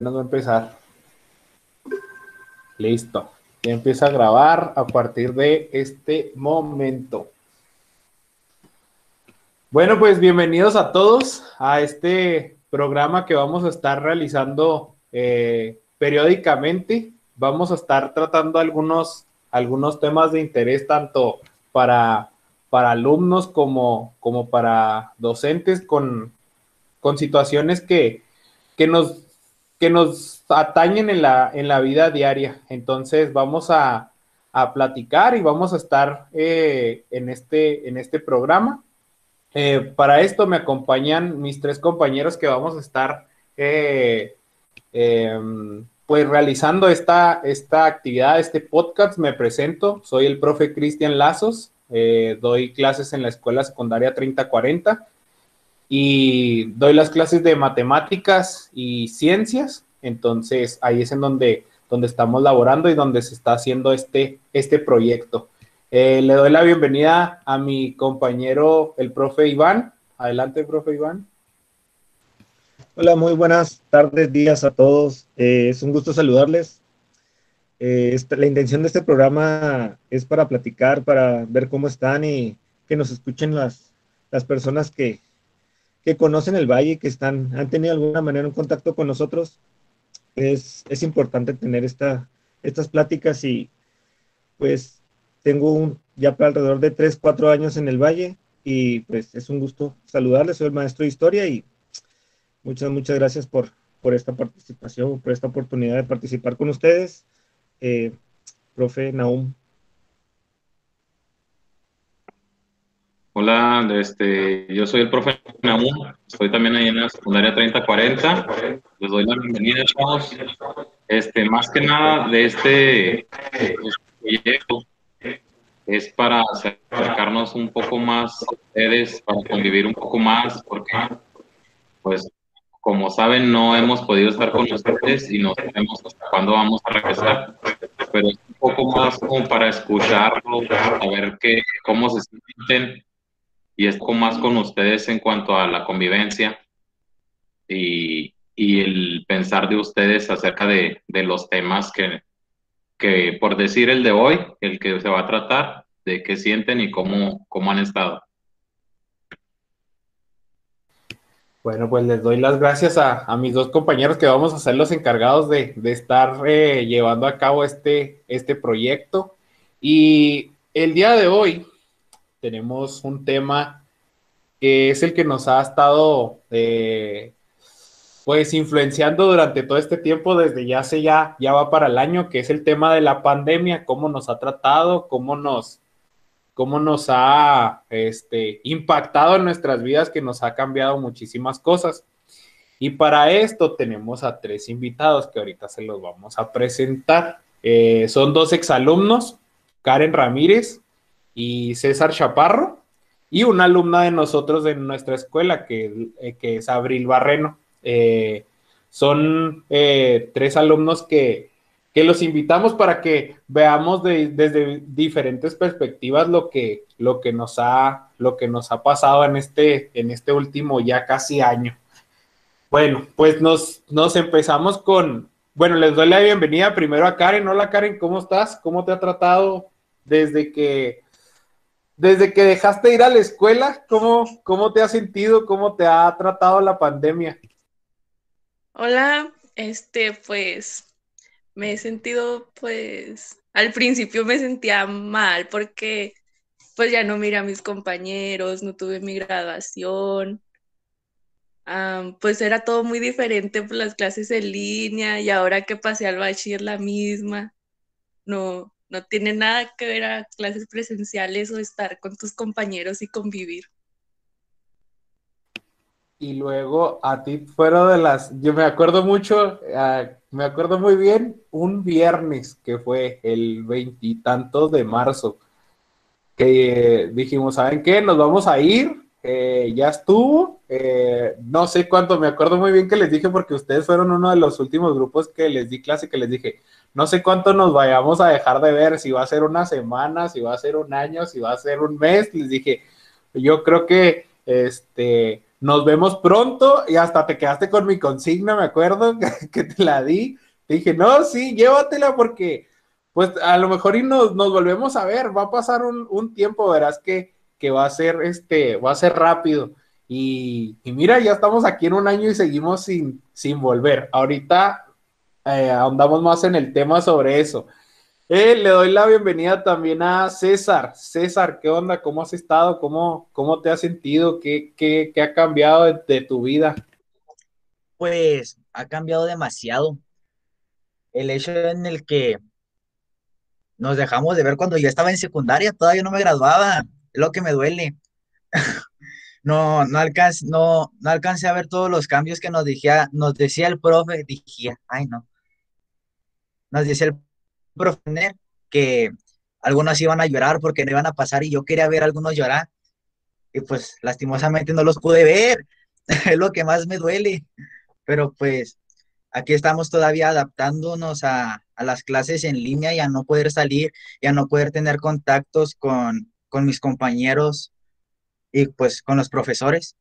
Nos va a empezar. Listo. Ya empieza a grabar a partir de este momento. Bueno, pues bienvenidos a todos a este programa que vamos a estar realizando eh, periódicamente. Vamos a estar tratando algunos, algunos temas de interés tanto para, para alumnos como, como para docentes con, con situaciones que, que nos que nos atañen en la, en la vida diaria. Entonces vamos a, platicar y vamos a estar eh, en, este, en este programa. Eh, para esto me acompañan mis tres compañeros que vamos a estar eh, em, pues realizando esta, esta actividad, este podcast. Me presento, soy el profe Cristian Lazos, doy clases en la escuela secundaria 3040 y doy las clases de matemáticas y ciencias. Entonces ahí es en donde, donde estamos laborando y donde se está haciendo este, este proyecto. Eh, le doy la bienvenida a mi compañero, el profe Iván. Adelante, profe Iván. Hola, muy buenas tardes, días a todos. Eh, es un gusto saludarles. Eh, la intención de este programa es para platicar, para ver cómo están y que nos escuchen las, las personas que, que conocen el valle, que están, han tenido de alguna manera un contacto con nosotros, es, es importante tener esta, estas pláticas y pues tengo un, ya para alrededor de 3, 4 años en el valle y pues es un gusto saludarles, soy el maestro de historia y muchas, muchas gracias por, por esta participación, por esta oportunidad de participar con ustedes. Eh, profe Naum, Hola, este, yo soy el profe Namu, estoy también ahí en la secundaria 3040. Les doy la bienvenida, chavos. Este, más que nada de este, proyecto es para acercarnos un poco más a ustedes, para convivir un poco más, porque, pues, como saben, no hemos podido estar con ustedes y no sabemos hasta cuándo vamos a regresar, pero es un poco más como para escucharlo, a ver qué, cómo se sienten y es más con ustedes en cuanto a la convivencia y, y el pensar de ustedes acerca de, de los temas que, que, por decir el de hoy, el que se va a tratar, de qué sienten y cómo, cómo han estado. Bueno, pues les doy las gracias a, a, mis dos compañeros que vamos a ser los encargados de, de estar eh, llevando a cabo este, este proyecto. Y el día de hoy tenemos un tema que es el que nos ha estado eh, pues influenciando durante todo este tiempo, desde ya hace ya, ya va para el año, que es el tema de la pandemia, cómo nos ha tratado, cómo nos, cómo nos ha este, impactado en nuestras vidas, que nos ha cambiado muchísimas cosas. Y para esto tenemos a tres invitados que ahorita se los vamos a presentar. Eh, son dos exalumnos, Karen Ramírez y César Chaparro, y una alumna de nosotros de nuestra escuela, que, eh, que es Abril Barreno. Eh, son eh, tres alumnos que, que, los invitamos para que veamos desde diferentes perspectivas lo que, lo, que nos ha, lo que nos ha pasado en este, en este último ya casi año. Bueno, pues nos, nos empezamos con, bueno, les doy la bienvenida primero a Karen. Hola Karen, ¿cómo estás? ¿Cómo te ha tratado desde que desde que dejaste de ir a la escuela, ¿cómo, ¿cómo te has sentido? ¿Cómo te ha tratado la pandemia? Hola, este, pues me he sentido, pues, al principio me sentía mal porque pues ya no miré a mis compañeros, no tuve mi graduación, pues era todo muy diferente por las clases en línea y ahora que pasé al bachiller la misma, no, no tiene nada que ver a clases presenciales o estar con tus compañeros y convivir. Y luego a ti fuera de las, yo me acuerdo mucho, ah, me acuerdo muy bien, un viernes que fue el veintitantos de marzo, que dijimos, ¿saben qué? Nos vamos a ir, eh, ya estuvo, eh, no sé cuánto, me acuerdo muy bien que les dije porque ustedes fueron uno de los últimos grupos que les di clase, que les dije, no sé cuánto nos vayamos a dejar de ver, si va a ser una semana, si va a ser un año, si va a ser un mes. Les dije, yo creo que este, nos vemos pronto y hasta te quedaste con mi consigna, me acuerdo que te la di. Te dije, no, sí, llévatela porque pues a lo mejor y nos, nos volvemos a ver, va a pasar un, tiempo, verás que, que, va a ser este, va a ser rápido. Y, y, mira, ya estamos aquí en un año y seguimos sin, sin volver. Ahorita eh, ahondamos más en el tema sobre eso. Eh, le doy la bienvenida también a César. César, ¿qué onda? ¿Cómo has estado? ¿Cómo, cómo te has sentido? ¿Qué, qué, qué ha cambiado de, de, tu vida? Pues ha cambiado demasiado. El hecho en el que nos dejamos de ver cuando yo estaba en secundaria, todavía no me graduaba, es lo que me duele. no, no, alcancé, no, no alcancé a ver todos los cambios que nos, decía, nos decía el profe, dije, ay no. Nos decía el profe que algunos iban a llorar porque no iban a pasar y yo quería ver a algunos llorar. Y pues lastimosamente no los pude ver, es lo que más me duele. Pero pues aquí estamos todavía adaptándonos a, a, las clases en línea y a no poder salir y a no poder tener contactos con, con mis compañeros y pues con los profesores.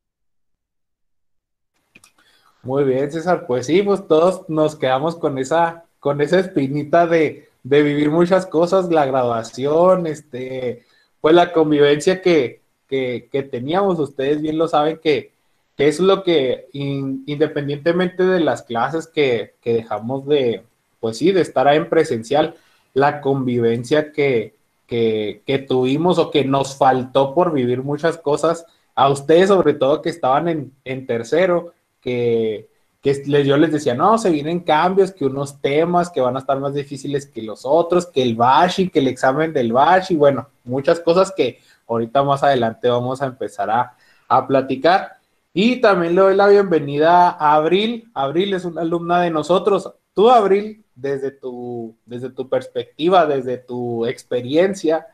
Muy bien, César. Pues sí, pues todos nos quedamos con esa, con esa espinita de, de vivir muchas cosas, la graduación, este, pues la convivencia que, que, que teníamos, ustedes bien lo saben que, que es lo que in, independientemente de las clases que, que, dejamos de, pues sí, de estar ahí en presencial, la convivencia que, que, tuvimos o que nos faltó por vivir muchas cosas, a ustedes sobre todo que estaban en, en tercero, que, que yo les decía, no, se vienen cambios, que unos temas que van a estar más difíciles que los otros, que el Bashi, que el examen del Bashi, bueno, muchas cosas que ahorita más adelante vamos a empezar a, a platicar. Y también le doy la bienvenida a Abril. Abril es una alumna de nosotros. Tú, Abril, desde tu, desde tu perspectiva, desde tu experiencia,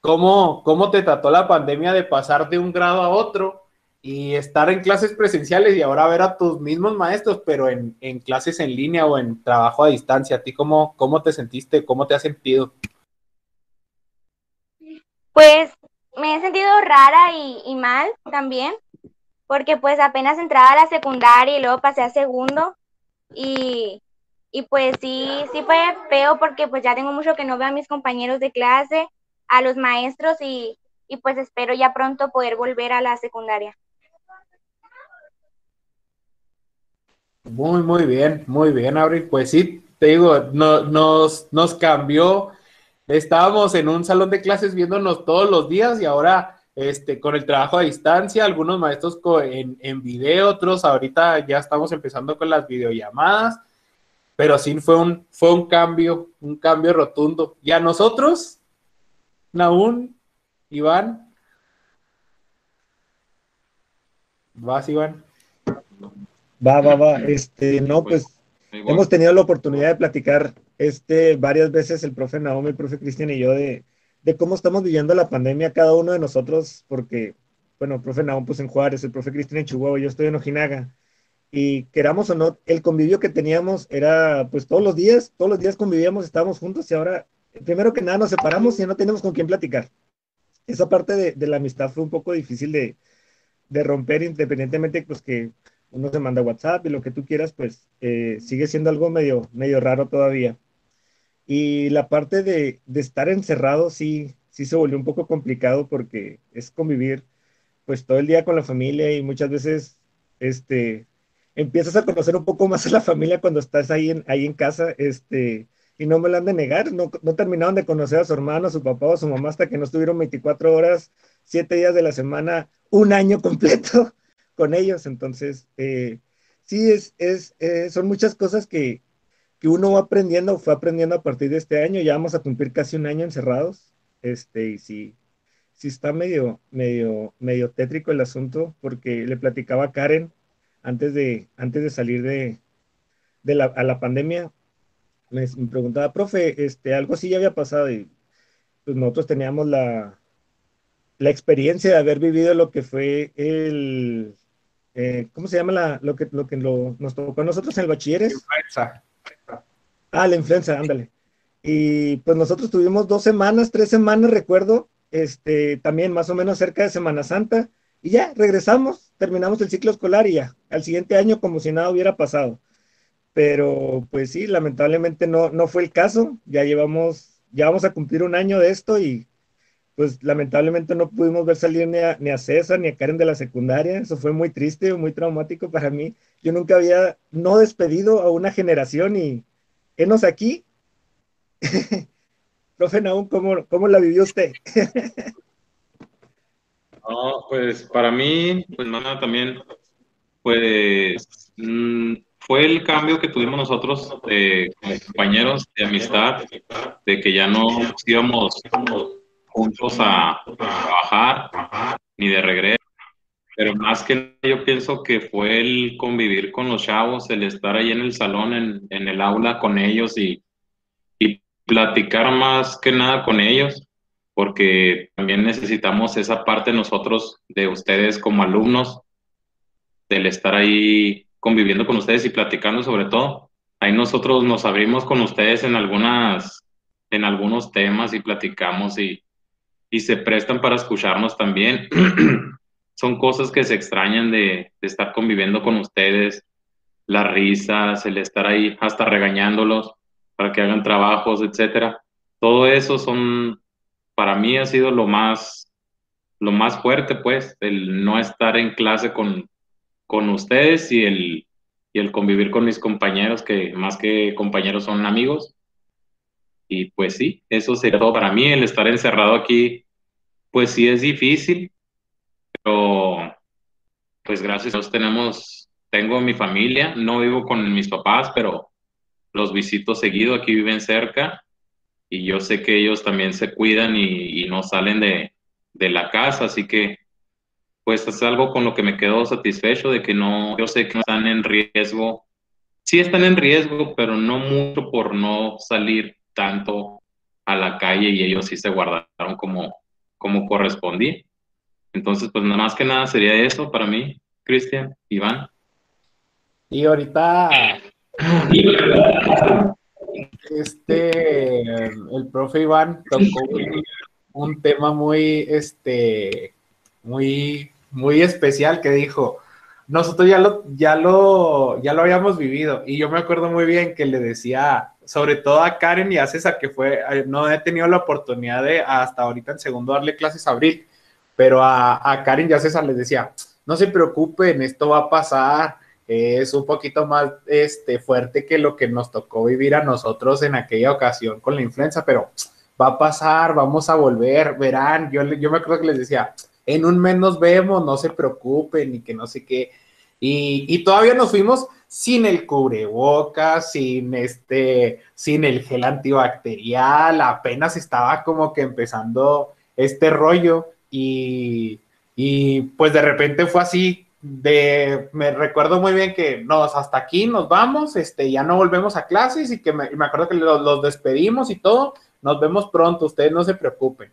¿cómo, ¿cómo te trató la pandemia de pasar de un grado a otro? y estar en clases presenciales y ahora ver a tus mismos maestros, pero en, en, clases en línea o en trabajo a distancia. ¿A ti cómo, cómo te sentiste? ¿Cómo te has sentido? Pues me he sentido rara y, y mal también, porque pues apenas entraba a la secundaria y luego pasé a segundo y, y pues sí, sí fue feo porque pues ya tengo mucho que no veo a mis compañeros de clase, a los maestros y, y pues espero ya pronto poder volver a la secundaria. Muy, muy bien, muy bien, Abril. Pues sí, te digo, no, nos, nos cambió. Estábamos en un salón de clases viéndonos todos los días y ahora este, con el trabajo a distancia, algunos maestros en, en video, otros ahorita ya estamos empezando con las videollamadas, pero sí fue un, fue un cambio, un cambio rotundo. Y a nosotros, Naún, Iván. ¿Vas, Iván? Va, va, va. Este, no, pues Igual. hemos tenido la oportunidad de platicar este, varias veces el profe Naomi, el profe Cristian y yo de, de, cómo estamos viviendo la pandemia cada uno de nosotros, porque, bueno, el profe Naomi pues en Juárez, el profe Cristian en Chihuahua, yo estoy en Ojinaga. Y queramos o no, el convivio que teníamos era pues todos los días, todos los días convivíamos, estábamos juntos y ahora, primero que nada, nos separamos y no tenemos con quién platicar. Esa parte de, de la amistad fue un poco difícil de, de romper, independientemente pues que uno se manda WhatsApp y lo que tú quieras, pues eh, sigue siendo algo medio, medio raro todavía. Y la parte de, de, estar encerrado sí, sí se volvió un poco complicado porque es convivir pues todo el día con la familia y muchas veces este, empiezas a conocer un poco más a la familia cuando estás ahí en, ahí en casa, este, y no me lo han de negar, no, no terminaron de conocer a su hermano, a su papá o a su mamá hasta que no estuvieron 24 horas, 7 días de la semana, un año completo con ellos. Entonces, eh, sí, es, es, eh, son muchas cosas que, que uno va aprendiendo, fue aprendiendo a partir de este año. Ya vamos a cumplir casi un año encerrados. Este, y sí, sí está medio, medio, medio tétrico el asunto, porque le platicaba a Karen antes de, antes de salir de, de la, a la pandemia. Me, me, preguntaba, profe, este, algo así ya había pasado y pues nosotros teníamos la, la experiencia de haber vivido lo que fue el, eh, ¿cómo se llama la, lo que, lo que lo, nos tocó a nosotros en el bachilleres? Influenza. Ah, la influenza, ándale. Y pues nosotros tuvimos dos semanas, tres semanas, recuerdo, este, también más o menos cerca de Semana Santa, y ya, regresamos, terminamos el ciclo escolar y ya, al siguiente año como si nada hubiera pasado. Pero pues sí, lamentablemente no, no fue el caso, ya llevamos, ya vamos a cumplir un año de esto y pues lamentablemente no pudimos ver salir ni a, ni a César ni a Karen de la secundaria, eso fue muy triste, muy traumático para mí. Yo nunca había no despedido a una generación y enos aquí. Profe Naum, ¿cómo, ¿cómo la vivió usted? No, pues para mí, pues nada, también, pues mm, fue el cambio que tuvimos nosotros como compañeros de amistad, de que ya no íbamos juntos a, trabajar ni de regreso, pero más que yo pienso que fue el convivir con los chavos, el estar ahí en el salón, en, en el aula con ellos y, y platicar más que nada con ellos porque también necesitamos esa parte nosotros de ustedes como alumnos, del estar ahí conviviendo con ustedes y platicando sobre todo. Ahí nosotros nos abrimos con ustedes en algunas, en algunos temas y platicamos y, y se prestan para escucharnos también. Son cosas que se extrañan de, estar conviviendo con ustedes, las risas, el estar ahí hasta regañándolos para que hagan trabajos, etcétera. Todo eso son para mí ha sido lo más, lo más fuerte, pues, el no estar en clase con, con ustedes y el, y el convivir con mis compañeros, que más que compañeros son amigos. Y pues sí, eso sería todo para mí, el estar encerrado aquí, pues sí es difícil, pero pues gracias a Dios tenemos, tengo mi familia, no vivo con mis papás, pero los visito seguido, aquí viven cerca y yo sé que ellos también se cuidan y, no salen de, la casa, así que pues es algo con lo que me quedo satisfecho de que no, yo sé que no están en riesgo, sí están en riesgo, pero no mucho por no salir tanto a la calle y ellos sí se guardaron como, como correspondía. Entonces, pues nada más que nada sería eso para mí, Cristian, Iván. Y ahorita este, el profe Iván tocó un, tema muy, este, muy, muy especial que dijo, nosotros ya lo, ya lo, ya lo habíamos vivido y yo me acuerdo muy bien que le decía, sobre todo a Karen y a César, que fue, eh, no he tenido la oportunidad de hasta ahorita en segundo darle clases a Abril, pero a, a Karen y a César les decía, no se preocupen, esto va a pasar, es un poquito más este, fuerte que lo que nos tocó vivir a nosotros en aquella ocasión con la influenza, pero va a pasar, vamos a volver, verán, yo, yo me acuerdo que les decía, en un mes nos vemos, no se preocupen y que no sé qué, y, y todavía nos fuimos sin el cubrebocas, sin este, sin el gel antibacterial, apenas estaba como que empezando este rollo. Y, y pues de repente fue así, de, me recuerdo muy bien que nos, hasta aquí nos vamos, este, ya no volvemos a clases y que me, acuerdo que los, despedimos y todo, nos vemos pronto, ustedes no se preocupen.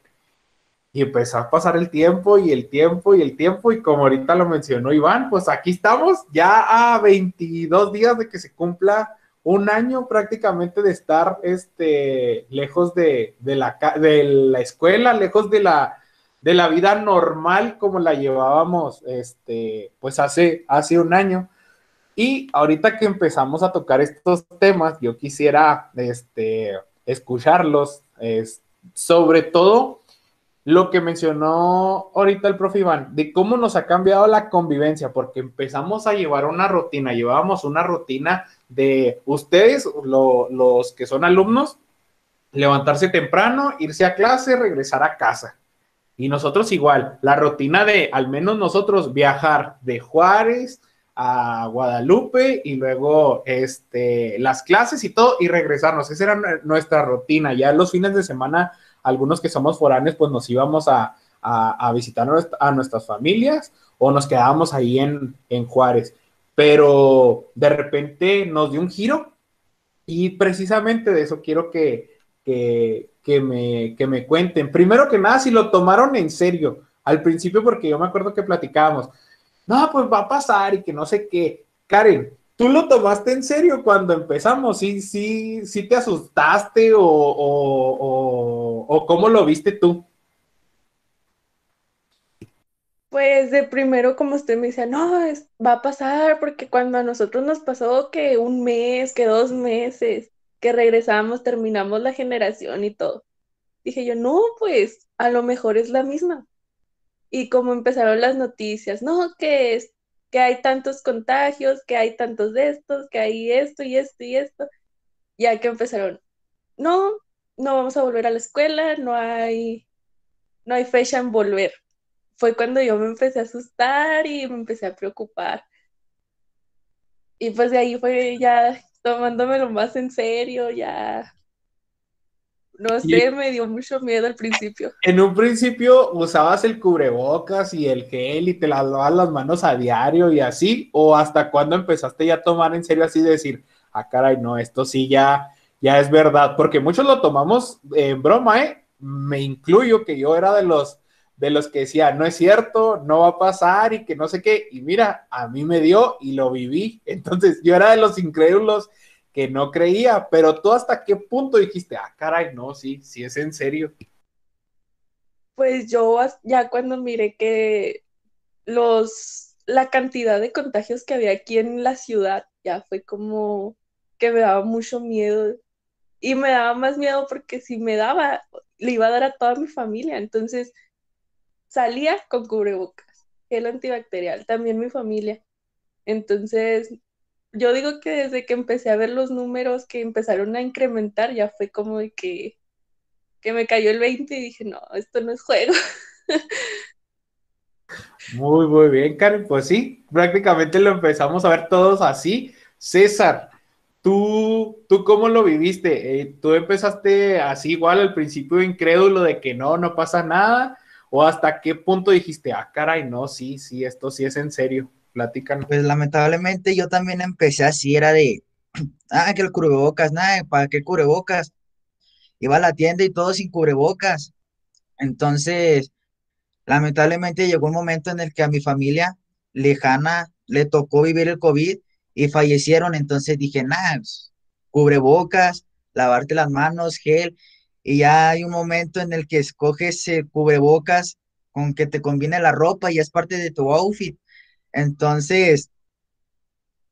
Y empezó a pasar el tiempo y el tiempo y el tiempo y como ahorita lo mencionó Iván, pues aquí estamos ya a 22 días de que se cumpla un año prácticamente de estar este, lejos de, de, la, de la escuela, lejos de la, de la vida normal como la llevábamos este, pues hace, hace un año. Y ahorita que empezamos a tocar estos temas, yo quisiera este, escucharlos, es, sobre todo lo que mencionó ahorita el profe Iván, de cómo nos ha cambiado la convivencia, porque empezamos a llevar una rutina, llevábamos una rutina de ustedes, los que son alumnos, levantarse temprano, irse a clase, regresar a casa y nosotros igual, la rutina de, al menos nosotros, viajar de Juárez a Guadalupe y luego este, las clases y todo y regresarnos. Esa era nuestra rutina. Ya los fines de semana, algunos que somos foráneos, pues nos íbamos a, visitar a nuestras familias o nos quedábamos ahí en, en Juárez. Pero de repente nos dio un giro y precisamente de eso quiero que, que, que me, que me cuenten. Primero que nada, si lo tomaron en serio al principio, porque yo me acuerdo que platicábamos, no, pues va a pasar y que no sé qué. Karen, ¿tú lo tomaste en serio cuando empezamos? ¿Sí, sí, sí te asustaste o, o, cómo lo viste tú? Pues de primero, como usted me decía, no, va a pasar, porque cuando a nosotros nos pasó que un mes, que dos meses, que regresamos, terminamos la generación y todo. Dije yo, no, pues a lo mejor es la misma. Y como empezaron las noticias, no, que es que hay tantos contagios, que hay tantos de estos, que hay esto y esto y esto, ya que empezaron, no, no vamos a volver a la escuela, no hay, no hay fecha en volver. Fue cuando yo me empecé a asustar y me empecé a preocupar. Y pues de ahí fue ya tomándomelo más en serio, ya no sé, me dio mucho miedo al principio. En un principio usabas el cubrebocas y el gel y te lavabas las manos a diario y así, o hasta cuando empezaste ya a tomar en serio así de decir, ah, caray, no, esto sí ya, ya es verdad, porque muchos lo tomamos en broma, ¿eh? Me incluyo que yo era de los de los que decía, no es cierto, no va a pasar y que no sé qué, y mira, a mí me dio y lo viví. Entonces, yo era de los incrédulos que no creía, pero tú hasta qué punto dijiste, ah, caray, no, sí, sí es en serio. Pues yo ya cuando miré que los, la cantidad de contagios que había aquí en la ciudad, ya fue como que me daba mucho miedo. Y me daba más miedo porque si me daba, le iba a dar a toda mi familia. Entonces salía con cubrebocas, gel antibacterial, también mi familia. Entonces yo digo que desde que empecé a ver los números que empezaron a incrementar, ya fue como de que, que me cayó el 20 y dije, no, esto no es juego. Muy, muy bien, Karen. Pues sí, prácticamente lo empezamos a ver todos así. César, ¿tú, tú cómo lo viviste? Eh, ¿Tú empezaste así igual al principio incrédulo de que no, no pasa nada? ¿O hasta qué punto dijiste, ah, caray, no, sí, sí, esto sí es en serio? Platícanos. Pues lamentablemente yo también empecé así, era de, ah, que el cubrebocas, nada, ¿para qué cubrebocas? Iba a la tienda y todo sin cubrebocas. Entonces, lamentablemente llegó un momento en el que a mi familia lejana le tocó vivir el COVID y fallecieron. Entonces dije, nada, pues, cubrebocas, lavarte las manos, gel. Y ya hay un momento en el que escoges cubrebocas con que te conviene la ropa y es parte de tu outfit. Entonces,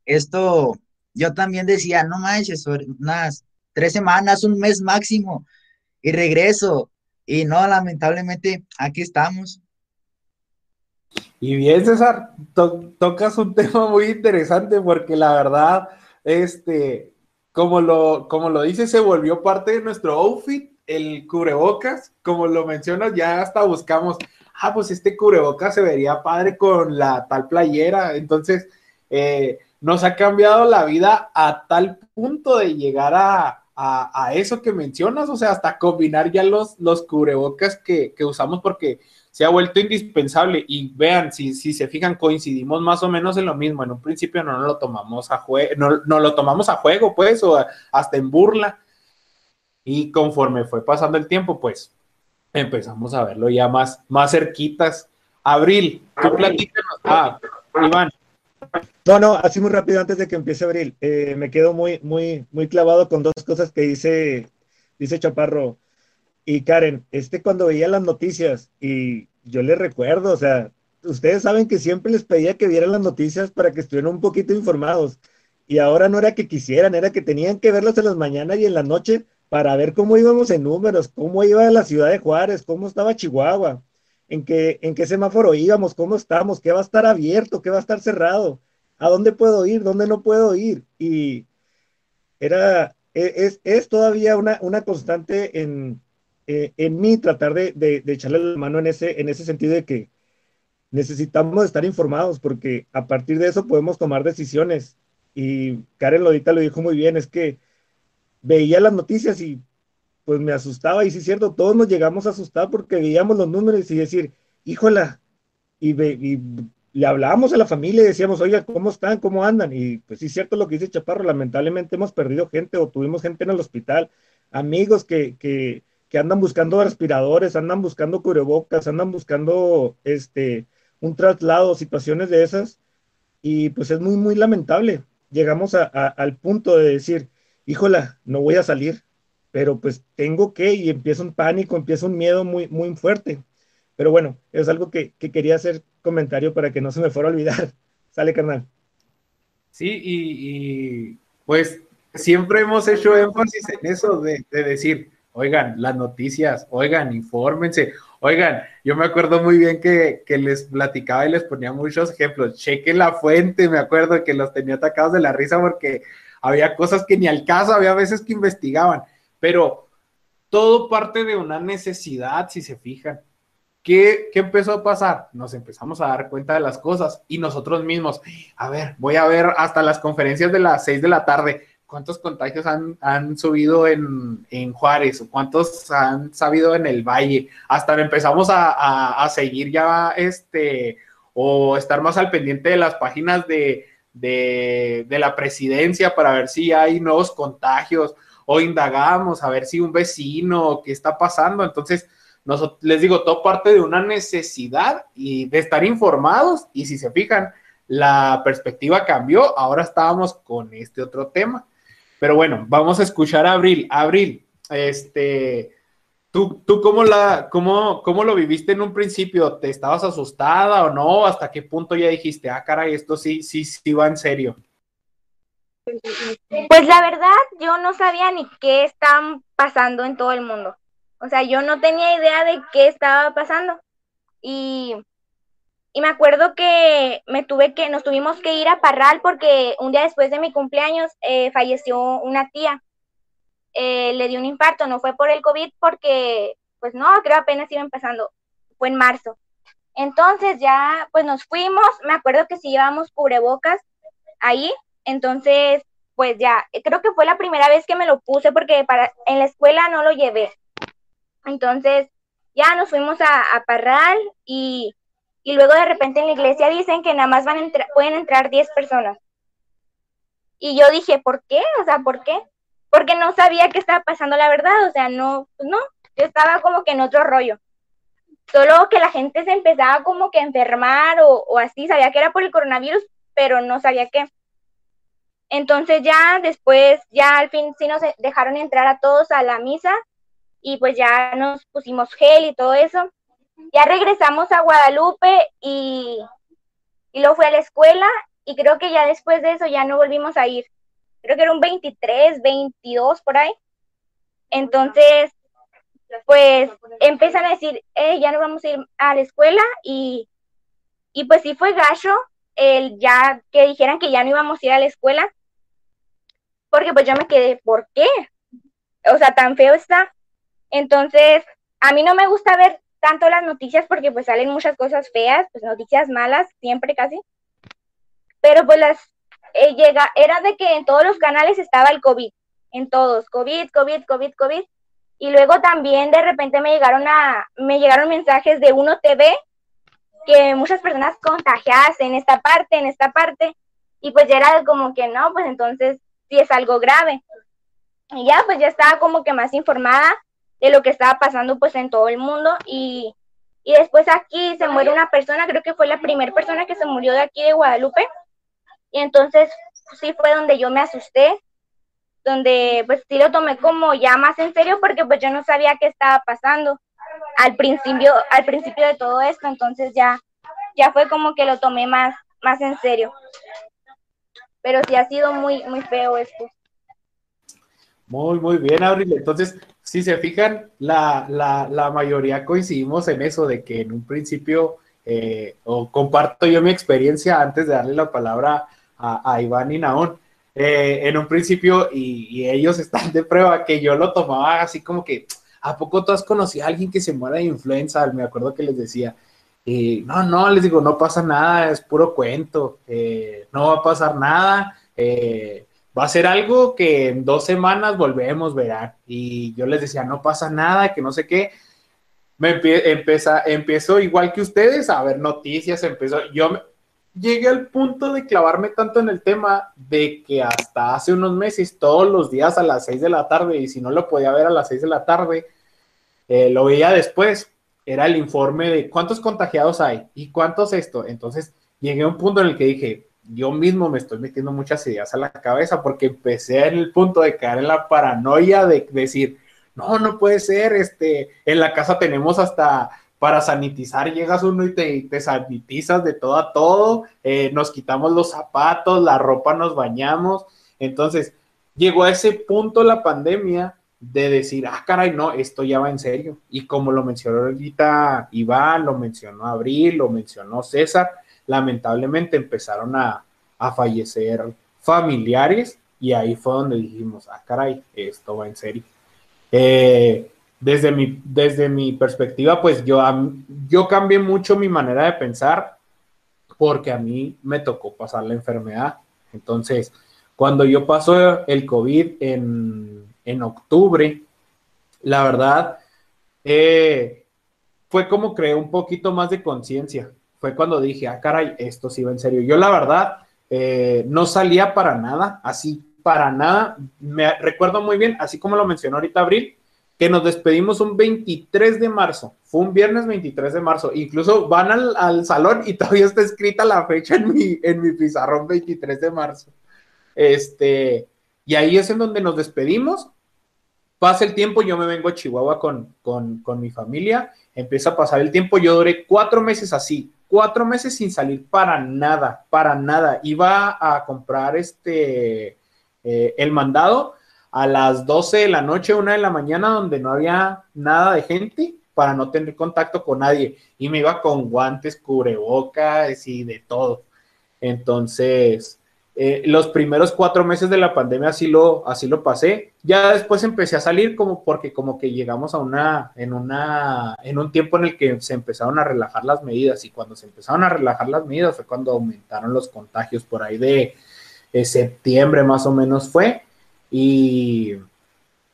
esto, yo también decía, no manches, unas tres semanas, un mes máximo, y regreso. Y no, lamentablemente, aquí estamos. Y bien, César, tocas un tema muy interesante porque la verdad, este, como lo, como lo dice, se volvió parte de nuestro outfit, el cubrebocas, como lo mencionas, ya hasta buscamos ah, pues este cubrebocas se vería padre con la tal playera. Entonces, eh, nos ha cambiado la vida a tal punto de llegar a, eso que mencionas, o sea, hasta combinar ya los, los cubrebocas que, usamos porque se ha vuelto indispensable. Y vean, si, si se fijan, coincidimos más o menos en lo mismo. En un principio no nos lo tomamos a juego, no, no, lo tomamos a juego, pues, o hasta en burla. Y conforme fue pasando el tiempo, pues empezamos a verlo ya más, más cerquitas. Abril, tú platícanos. Ah, Iván. No, no, así muy rápido antes de que empiece Abril. Eh, me quedo muy, muy, muy clavado con dos cosas que dice, dice Chaparro y Karen. Este cuando veía las noticias y yo les recuerdo, o sea, ustedes saben que siempre les pedía que vieran las noticias para que estuvieran un poquito informados. Y ahora no era que quisieran, era que tenían que verlas en las mañanas y en la noche para ver cómo íbamos en números, cómo iba la ciudad de Juárez, cómo estaba Chihuahua, en qué, en qué semáforo íbamos, cómo estamos, qué va a estar abierto, qué va a estar cerrado, a dónde puedo ir, dónde no puedo ir. Y era, e, es, es todavía una, una constante en, eh, en mí tratar de, de, echarle la mano en ese, en ese sentido de que necesitamos estar informados porque a partir de eso podemos tomar decisiones. Y Karen Lodita lo dijo muy bien, es que veía las noticias y pues me asustaba, y sí es cierto, todos nos llegamos a asustar porque veíamos los números y decir, híjola, y, y le hablábamos a la familia y decíamos, oiga, ¿cómo están? ¿Cómo andan? Y pues sí es cierto lo que dice Chaparro, lamentablemente hemos perdido gente o tuvimos gente en el hospital, amigos que, que, que andan buscando respiradores, andan buscando cubrebocas, andan buscando este, un traslado, situaciones de esas, y pues es muy, muy lamentable. Llegamos a, al punto de decir, híjola, no voy a salir, pero pues tengo que, y empieza un pánico, empieza un miedo muy, muy fuerte. Pero bueno, es algo que, que quería hacer comentario para que no se me fuera a olvidar. Sale, carnal. Sí, y, pues siempre hemos hecho énfasis en eso de, de, decir, oigan, las noticias, oigan, infórmense, oigan, yo me acuerdo muy bien que, que, les platicaba y les ponía muchos ejemplos, chequen la fuente, me acuerdo que los tenía atacados de la risa porque había cosas que ni al caso, había veces que investigaban, pero todo parte de una necesidad, si se fijan. ¿Qué, ¿Qué, empezó a pasar? Nos empezamos a dar cuenta de las cosas y nosotros mismos, a ver, voy a ver hasta las conferencias de las 6 de la tarde, cuántos contagios han, han subido en, en, Juárez, cuántos han sabido en el Valle, hasta empezamos a, a, a, seguir ya este, o estar más al pendiente de las páginas de, de, de la presidencia para ver si hay nuevos contagios o indagamos a ver si un vecino, qué está pasando, entonces les digo, todo parte de una necesidad y de estar informados y si se fijan, la perspectiva cambió, ahora estábamos con este otro tema. Pero bueno, vamos a escuchar a Abril. Abril, este, ¿tú, tú cómo, la, cómo, cómo lo viviste en un principio? ¿Te estabas asustada o no? ¿Hasta qué punto ya dijiste, ah, caray, esto sí, sí, sí va en serio? Pues la verdad, yo no sabía ni qué están pasando en todo el mundo. O sea, yo no tenía idea de qué estaba pasando. Y, y me acuerdo que me tuve que, nos tuvimos que ir a Parral porque un día después de mi cumpleaños eh, falleció una tía. Eh, le dio un infarto, no fue por el COVID porque, pues no, creo apenas iba empezando, fue en marzo. Entonces ya, pues nos fuimos, me acuerdo que si llevábamos cubrebocas ahí, entonces, pues ya, creo que fue la primera vez que me lo puse porque para, en la escuela no lo llevé. Entonces, ya nos fuimos a, Parral y, y, luego de repente en la iglesia dicen que nada más van a pueden entrar 10 personas. Y yo dije, ¿por qué? O sea, ¿por qué? Porque no sabía qué estaba pasando la verdad, o sea, no, pues no, yo estaba como que en otro rollo. Solo que la gente se empezaba como que a enfermar o, así, sabía que era por el coronavirus, pero no sabía qué. Entonces ya después, ya al fin sí nos dejaron entrar a todos a la misa y pues ya nos pusimos gel y todo eso. Ya regresamos a Guadalupe y, y luego fui a la escuela y creo que ya después de eso ya no volvimos a ir. Creo que era un 23, 22 por ahí. Entonces, pues empiezan a decir, eh, ya no vamos a ir a la escuela y, y pues sí fue gacho el ya que dijeran que ya no íbamos a ir a la escuela, porque pues yo me quedé, ¿por qué? O sea, tan feo está. Entonces, a mí no me gusta ver tanto las noticias porque pues salen muchas cosas feas, pues noticias malas, siempre casi. Pero pues las eh, llega, era de que en todos los canales estaba el COVID, en todos, COVID, COVID, COVID, COVID. Y luego también de repente me llegaron a, me llegaron mensajes de Uno TV que muchas personas contagiadas en esta parte, en esta parte. Y pues ya era como que no, pues entonces sí es algo grave. Y ya pues ya estaba como que más informada de lo que estaba pasando pues en todo el mundo y, y después aquí se muere una persona, creo que fue la primera persona que se murió de aquí de Guadalupe y entonces sí fue donde yo me asusté, donde pues sí lo tomé como ya más en serio porque pues yo no sabía qué estaba pasando al principio, al principio de todo esto, entonces ya, ya fue como que lo tomé más, más en serio. Pero sí ha sido muy, muy feo esto. Muy, muy bien, Abril. Entonces, si se fijan, la, la, la, mayoría coincidimos en eso, de que en un principio, eh, o comparto yo mi experiencia antes de darle la palabra a, Iván y Naón, eh, en un principio, y, y, ellos están de prueba, que yo lo tomaba así como que, ¿a poco tú has conocido a alguien que se muera de influenza? Me acuerdo que les decía, eh, no, no, les digo, no pasa nada, es puro cuento, no va a pasar nada. Eh, va a ser algo que en dos semanas volvemos, verán. Y yo les decía, no pasa nada, que no sé qué. Me empieza, empezó igual que ustedes a ver noticias, empezó, yo llegué al punto de clavarme tanto en el tema de que hasta hace unos meses, todos los días a las seis de la tarde, y si no lo podía ver a las seis de la tarde, eh, lo veía después, era el informe de cuántos contagiados hay y cuántos esto. Entonces llegué a un punto en el que dije, yo mismo me estoy metiendo muchas ideas a la cabeza porque empecé en el punto de caer en la paranoia de decir, no, no puede ser, este, en la casa tenemos hasta para sanitizar llegas uno y te, te sanitizas de todo a todo, eh, nos quitamos los zapatos, la ropa nos bañamos. Entonces, llegó a ese punto la pandemia de decir, ah, caray, no, esto ya va en serio. Y como lo mencionó ahorita Iván, lo mencionó Abril, lo mencionó César, lamentablemente empezaron a, a fallecer familiares y ahí fue donde dijimos, ah, caray, esto va en serio. Eh, desde, mi, desde mi perspectiva, pues yo, yo cambié mucho mi manera de pensar porque a mí me tocó pasar la enfermedad. Entonces, cuando yo paso el COVID en, en octubre, la verdad, eh, fue como creé un poquito más de conciencia. Fue cuando dije, ah, caray, esto sí va en serio. Yo la verdad eh, no salía para nada, así para nada. Me recuerdo muy bien, así como lo mencionó ahorita Abril, que nos despedimos un 23 de marzo. Fue un viernes 23 de marzo. Incluso van al, salón y todavía está escrita la fecha en mi, en mi pizarrón 23 de marzo. Este, y ahí es en donde nos despedimos. Pasa el tiempo, yo me vengo a Chihuahua con, con, con mi familia. Empieza a pasar el tiempo. Yo duré cuatro meses así, cuatro meses sin salir para nada, para nada. Iba a comprar este, eh, el mandado a las 12 de la noche, una de la mañana, donde no había nada de gente para no tener contacto con nadie. Y me iba con guantes, cubrebocas y de todo. Entonces, eh, los primeros cuatro meses de la pandemia así lo, así lo pasé. Ya después empecé a salir como porque como que llegamos a una, en una, en un tiempo en el que se empezaron a relajar las medidas y cuando se empezaron a relajar las medidas fue cuando aumentaron los contagios por ahí de septiembre más o menos fue. Y,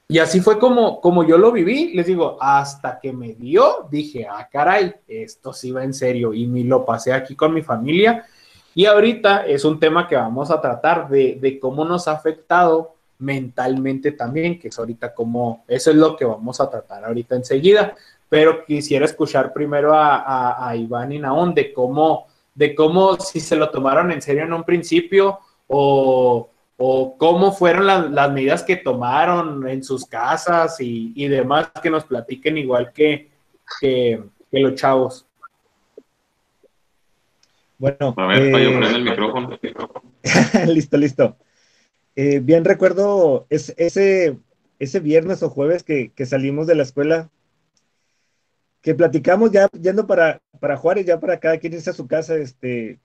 y así fue como, como yo lo viví, les digo, hasta que me dio, dije, ah, caray, esto sí va en serio y me lo pasé aquí con mi familia. Y ahorita es un tema que vamos a tratar de, de cómo nos ha afectado mentalmente también, que es ahorita como, eso es lo que vamos a tratar ahorita enseguida, pero quisiera escuchar primero a, Iván y Naón de cómo, de cómo si se lo tomaron en serio en un principio o, o cómo fueron las, medidas que tomaron en sus casas y, demás, que nos platiquen igual que, que, los chavos. Bueno, a ver, eh, el micrófono. listo, listo. Eh, bien recuerdo ese, ese viernes o jueves que, salimos de la escuela, que platicamos ya yendo para, para Juárez, ya para cada quien irse a su casa, este,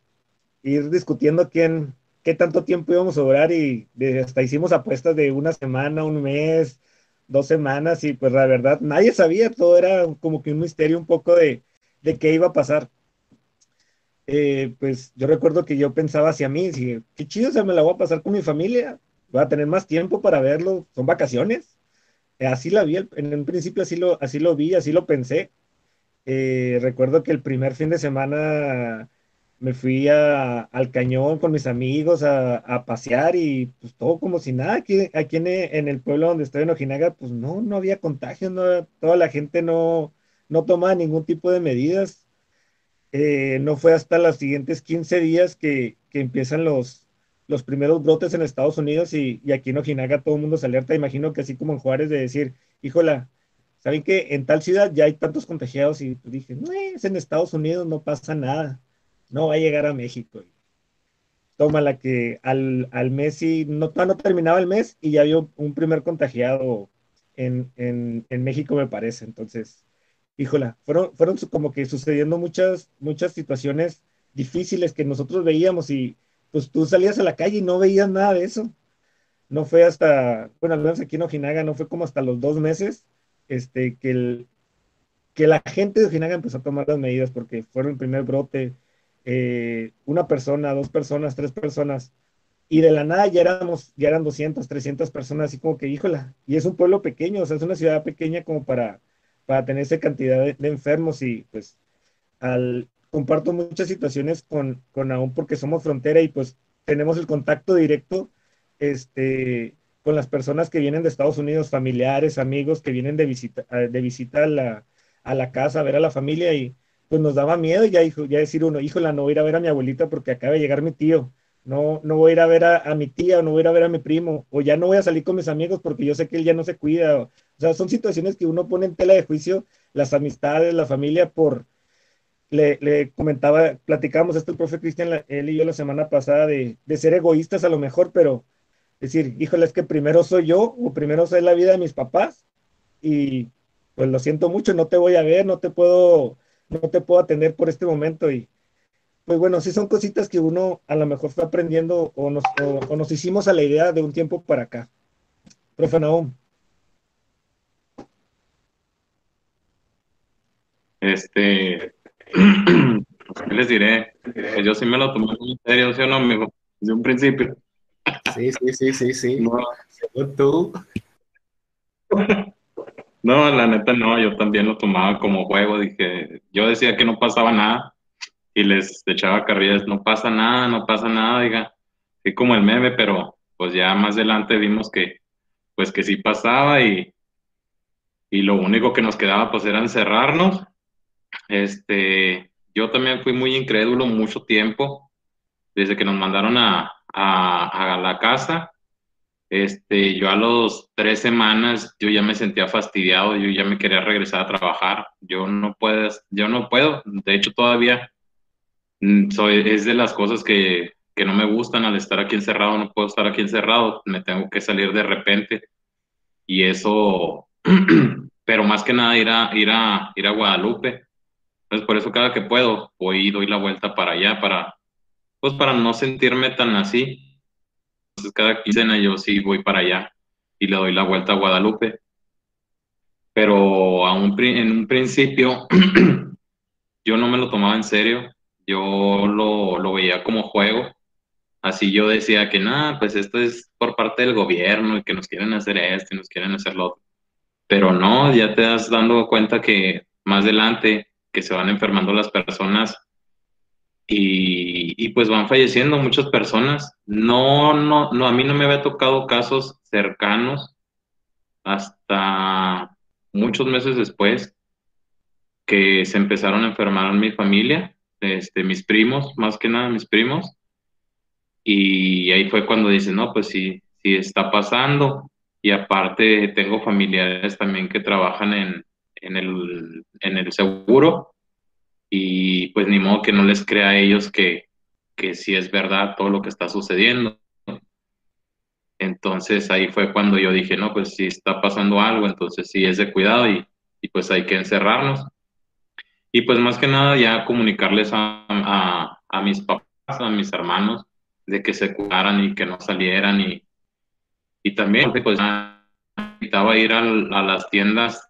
ir discutiendo quién, qué tanto tiempo íbamos a durar y hasta hicimos apuestas de una semana, un mes, dos semanas y pues la verdad nadie sabía, todo era como que un misterio un poco de, de qué iba a pasar. Eh, pues yo recuerdo que yo pensaba hacia mí, dije, qué chido, se me la voy a pasar con mi familia, voy a tener más tiempo para verlo, son vacaciones. Eh, así la vi, en un principio así lo, así lo vi, así lo pensé. Eh, recuerdo que el primer fin de semana me fui al cañón con mis amigos a, pasear y pues todo como si nada. Aquí, aquí en, el pueblo donde estoy en Ojinaga, pues no, no había contagio, no, toda la gente no, no tomaba ningún tipo de medidas. Eh, no fue hasta los siguientes 15 días que, empiezan los, los primeros brotes en Estados Unidos y, aquí en Ojinaga todo el mundo se alerta. Imagino que así como en Juárez de decir, híjola, ¿saben que en tal ciudad ya hay tantos contagiados? Y pues dije, no, es en Estados Unidos, no pasa nada no va a llegar a México. Toma la que al, al mes y no, no terminaba el mes y ya había un primer contagiado en, México, me parece. Entonces, híjola, fueron, fueron como que sucediendo muchas, muchas situaciones difíciles que nosotros veíamos y pues tú salías a la calle y no veías nada de eso. No fue hasta, bueno, al menos aquí en Ojinaga, no fue como hasta los dos meses este, que, el, que la gente de Ojinaga empezó a tomar las medidas porque fueron el primer brote, eh, una persona, dos personas, tres personas, y de la nada ya éramos, ya eran 200, 300 personas, así como que, híjola, y es un pueblo pequeño, o sea, es una ciudad pequeña como para, para tener esa cantidad de, enfermos y pues al, comparto muchas situaciones con, con aún porque somos frontera y pues tenemos el contacto directo este, con las personas que vienen de Estados Unidos, familiares, amigos que vienen de visita, de visita a la, a la casa, a ver a la familia y pues nos daba miedo ya, ya decir uno, híjola, no voy a ir a ver a mi abuelita porque acaba de llegar mi tío, no, no voy a ir a ver a, mi tía o no voy a ir a ver a mi primo, o ya no voy a salir con mis amigos porque yo sé que él ya no se cuida. O, sea, son situaciones que uno pone en tela de juicio las amistades, la familia, por, le, comentaba, platicamos esto el profe Cristian, él y yo la semana pasada, de, de, ser egoístas a lo mejor, pero decir, híjole, es que primero soy yo o primero soy la vida de mis papás y pues lo siento mucho, no te voy a ver, no te puedo, no te puedo atender por este momento y pues bueno, sí son cositas que uno a lo mejor fue aprendiendo o nos, o, nos hicimos a la idea de un tiempo para acá. Profe Naum. Este, ¿qué les diré? Pues yo sí me lo tomé muy en serio, ¿sí o no, amigo? Desde un principio. Sí, sí, sí, sí, sí. No. tú. No, la neta no, yo también lo tomaba como juego, dije, yo decía que no pasaba nada y les echaba carrillas, no pasa nada, no pasa nada, diga, como el meme, pero pues ya más adelante vimos que, pues que sí pasaba y, y lo único que nos quedaba pues era encerrarnos. Este, yo también fui muy incrédulo mucho tiempo, desde que nos mandaron a, a, a la casa, este, yo a los tres semanas yo ya me sentía fastidiado, yo ya me quería regresar a trabajar. Yo no puedo, yo no puedo. De hecho, todavía Mm, soy, es de las cosas que, que no me gustan al estar aquí encerrado, no puedo estar aquí encerrado, me tengo que salir de repente y eso, pero más que nada ir a, ir a, ir a Guadalupe. Entonces por eso cada que puedo voy y doy la vuelta para allá, para, pues para no sentirme tan así. Entonces cada quincena yo sí voy para allá y le doy la vuelta a Guadalupe. Pero a en un principio yo no me lo tomaba en serio yo lo, lo veía como juego. Así yo decía que nada, pues esto es por parte del gobierno y que nos quieren hacer esto y nos quieren hacer lo otro. Pero no, ya te das dando cuenta que más adelante que se van enfermando las personas y, y, pues van falleciendo muchas personas. No, no, no, a mí no me había tocado casos cercanos hasta muchos meses después que se empezaron a enfermar en mi familia este, mis primos, más que nada mis primos. Y ahí fue cuando dice, no, pues sí, sí está pasando. Y aparte tengo familiares también que trabajan en, en, el, en el seguro. Y pues ni modo que no les crea a ellos que, que sí es verdad todo lo que está sucediendo. Entonces ahí fue cuando yo dije, no, pues si está pasando algo, entonces sí es de cuidado y, y pues hay que encerrarnos. Y pues más que nada ya comunicarles a, a, mis papás, a mis hermanos, de que se cuidaran y que no salieran y, y también pues invitaba a ir a, a, las tiendas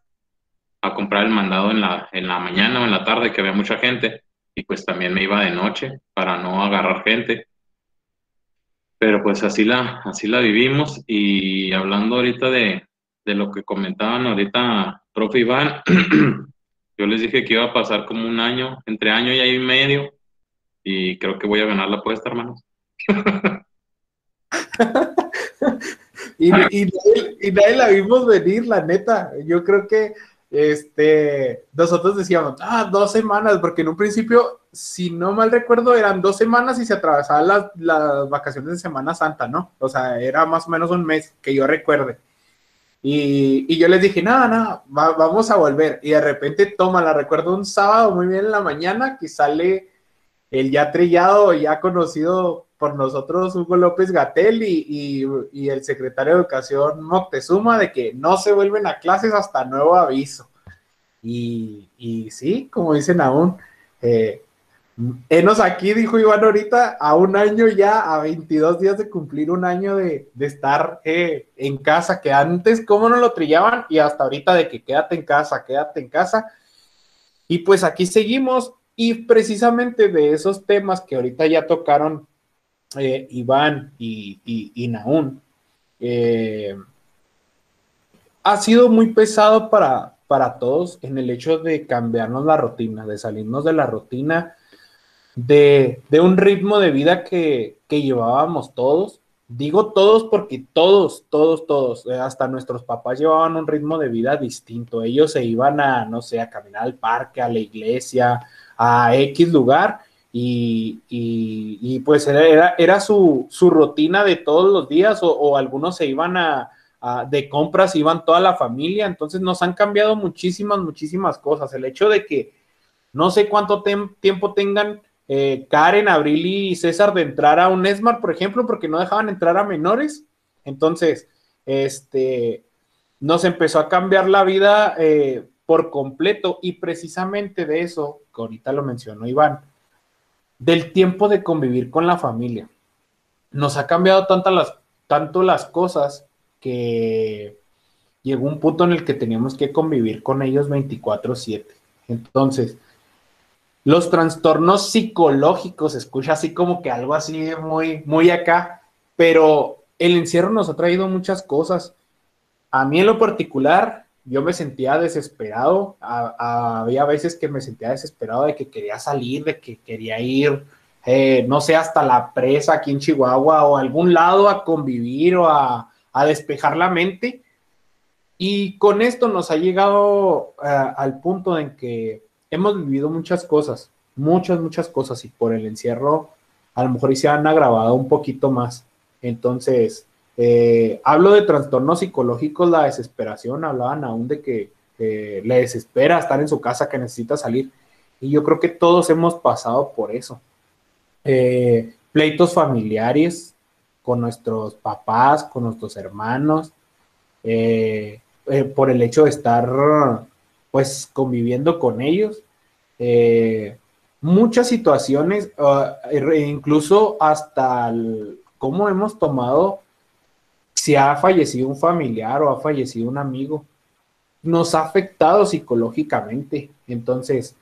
a comprar el mandado en la, en la mañana o en la tarde que había mucha gente y pues también me iba de noche para no agarrar gente. Pero pues así la, así la vivimos y hablando ahorita de, de lo que comentaban ahorita, profe Iván, Yo les dije que iba a pasar como un año, entre año y año y medio, y creo que voy a ganar la apuesta, hermanos. y, nadie, la vimos venir, la neta. Yo creo que este, nosotros decíamos, ah, dos semanas, porque en un principio, si no mal recuerdo, eran dos semanas y se atravesaban las, las vacaciones de Semana Santa, ¿no? O sea, era más o menos un mes, que yo recuerde. Y, yo les dije, nada, nada, vamos a volver. Y de repente, toma, la recuerdo un sábado muy bien en la mañana que sale el ya trillado, ya conocido por nosotros, Hugo López Gatel y, y, el secretario de Educación Moctezuma, de que no se vuelven a clases hasta nuevo aviso. Y, y sí, como dicen aún, eh, Enos aquí, dijo Iván ahorita, a un año ya, a 22 días de cumplir un año de, estar eh, en casa, que antes cómo no lo trillaban y hasta ahorita de que quédate en casa, quédate en casa. Y pues aquí seguimos y precisamente de esos temas que ahorita ya tocaron eh, Iván y, y, y eh, ha sido muy pesado para, para todos en el hecho de cambiarnos la rutina, de salirnos de la rutina de, un ritmo de vida que, llevábamos todos. Digo todos porque todos, todos, todos, eh, hasta nuestros papás llevaban un ritmo de vida distinto. Ellos se iban a, no sé, a caminar al parque, a la iglesia, a X lugar y, pues era, su, rutina de todos los días o, algunos se iban a, de compras, iban toda la familia, entonces nos han cambiado muchísimas, muchísimas cosas. El hecho de que no sé cuánto tiempo tengan eh, Karen, Abril y César de entrar a un Smart, por ejemplo, porque no dejaban entrar a menores. Entonces, este, nos empezó a cambiar la vida eh, por completo y precisamente de eso, que ahorita lo mencionó Iván, del tiempo de convivir con la familia. Nos ha cambiado tanto las, las cosas que llegó un punto en el que teníamos que convivir con ellos 24/7. Entonces, los trastornos psicológicos, escucha así como que algo así muy, muy acá, pero el encierro nos ha traído muchas cosas. A mí en lo particular, yo me sentía desesperado. había veces que me sentía desesperado de que quería salir, de que quería ir, eh, no sé, hasta la presa aquí en Chihuahua o a algún lado a convivir o a, despejar la mente. Y con esto nos ha llegado eh, al punto en que hemos vivido muchas cosas, muchas, muchas cosas, y por el encierro a lo mejor se han agravado un poquito más. Entonces, eh, hablo de trastornos psicológicos, la desesperación, hablaban aún de que le desespera estar en su casa, que necesita salir. Y yo creo que todos hemos pasado por eso. Eh, pleitos familiares con nuestros papás, con nuestros hermanos, eh, por el hecho de estar pues conviviendo con ellos. muchas situaciones, ah, e incluso hasta cómo hemos tomado si ha fallecido un familiar o ha fallecido un amigo, nos ha afectado psicológicamente. Entonces,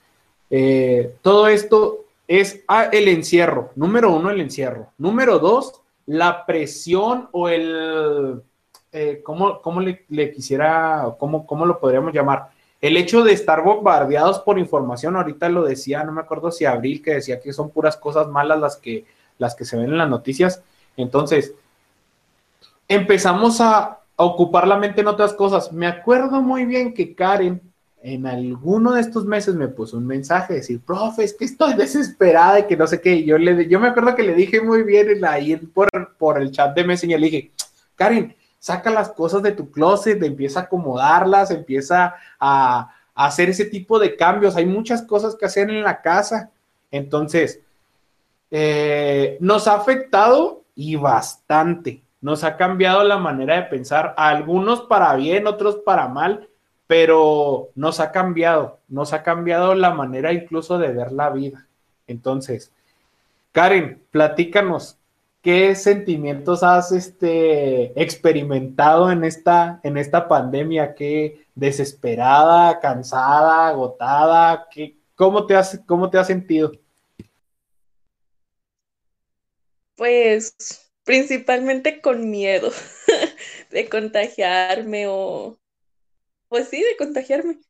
eh, todo esto es ah, el encierro. Número uno, el encierro. Número dos, la presión o el, eh, ¿cómo, le, quisiera, cómo, cómo lo podríamos llamar? El hecho de estar bombardeados por información, ahorita lo decía, no me acuerdo si Abril, que decía que son puras cosas malas las que, las que se ven en las noticias. Entonces, empezamos a, ocupar la mente en otras cosas. Me acuerdo muy bien que Karen en alguno de estos meses me puso un mensaje, decir, profe, es que estoy desesperada y que no sé qué. Yo, le, yo me acuerdo que le dije muy bien ahí por, por el chat de Messenger, le dije, Karen, saca las cosas de tu closet, empieza a acomodarlas, empieza a, a hacer ese tipo de cambios. Hay muchas cosas que hacer en la casa. Entonces, eh, nos ha afectado y bastante nos ha cambiado la manera de pensar, algunos para bien, otros para mal, pero nos ha cambiado, nos ha cambiado la manera incluso de ver la vida. Entonces, Karen, platícanos, ¿qué sentimientos has este, experimentado en esta, en esta pandemia? ¿Qué desesperada, cansada, agotada? ¿Qué, cómo, te has, ¿Cómo te has sentido? Pues principalmente con miedo de contagiarme o, pues sí, de contagiarme.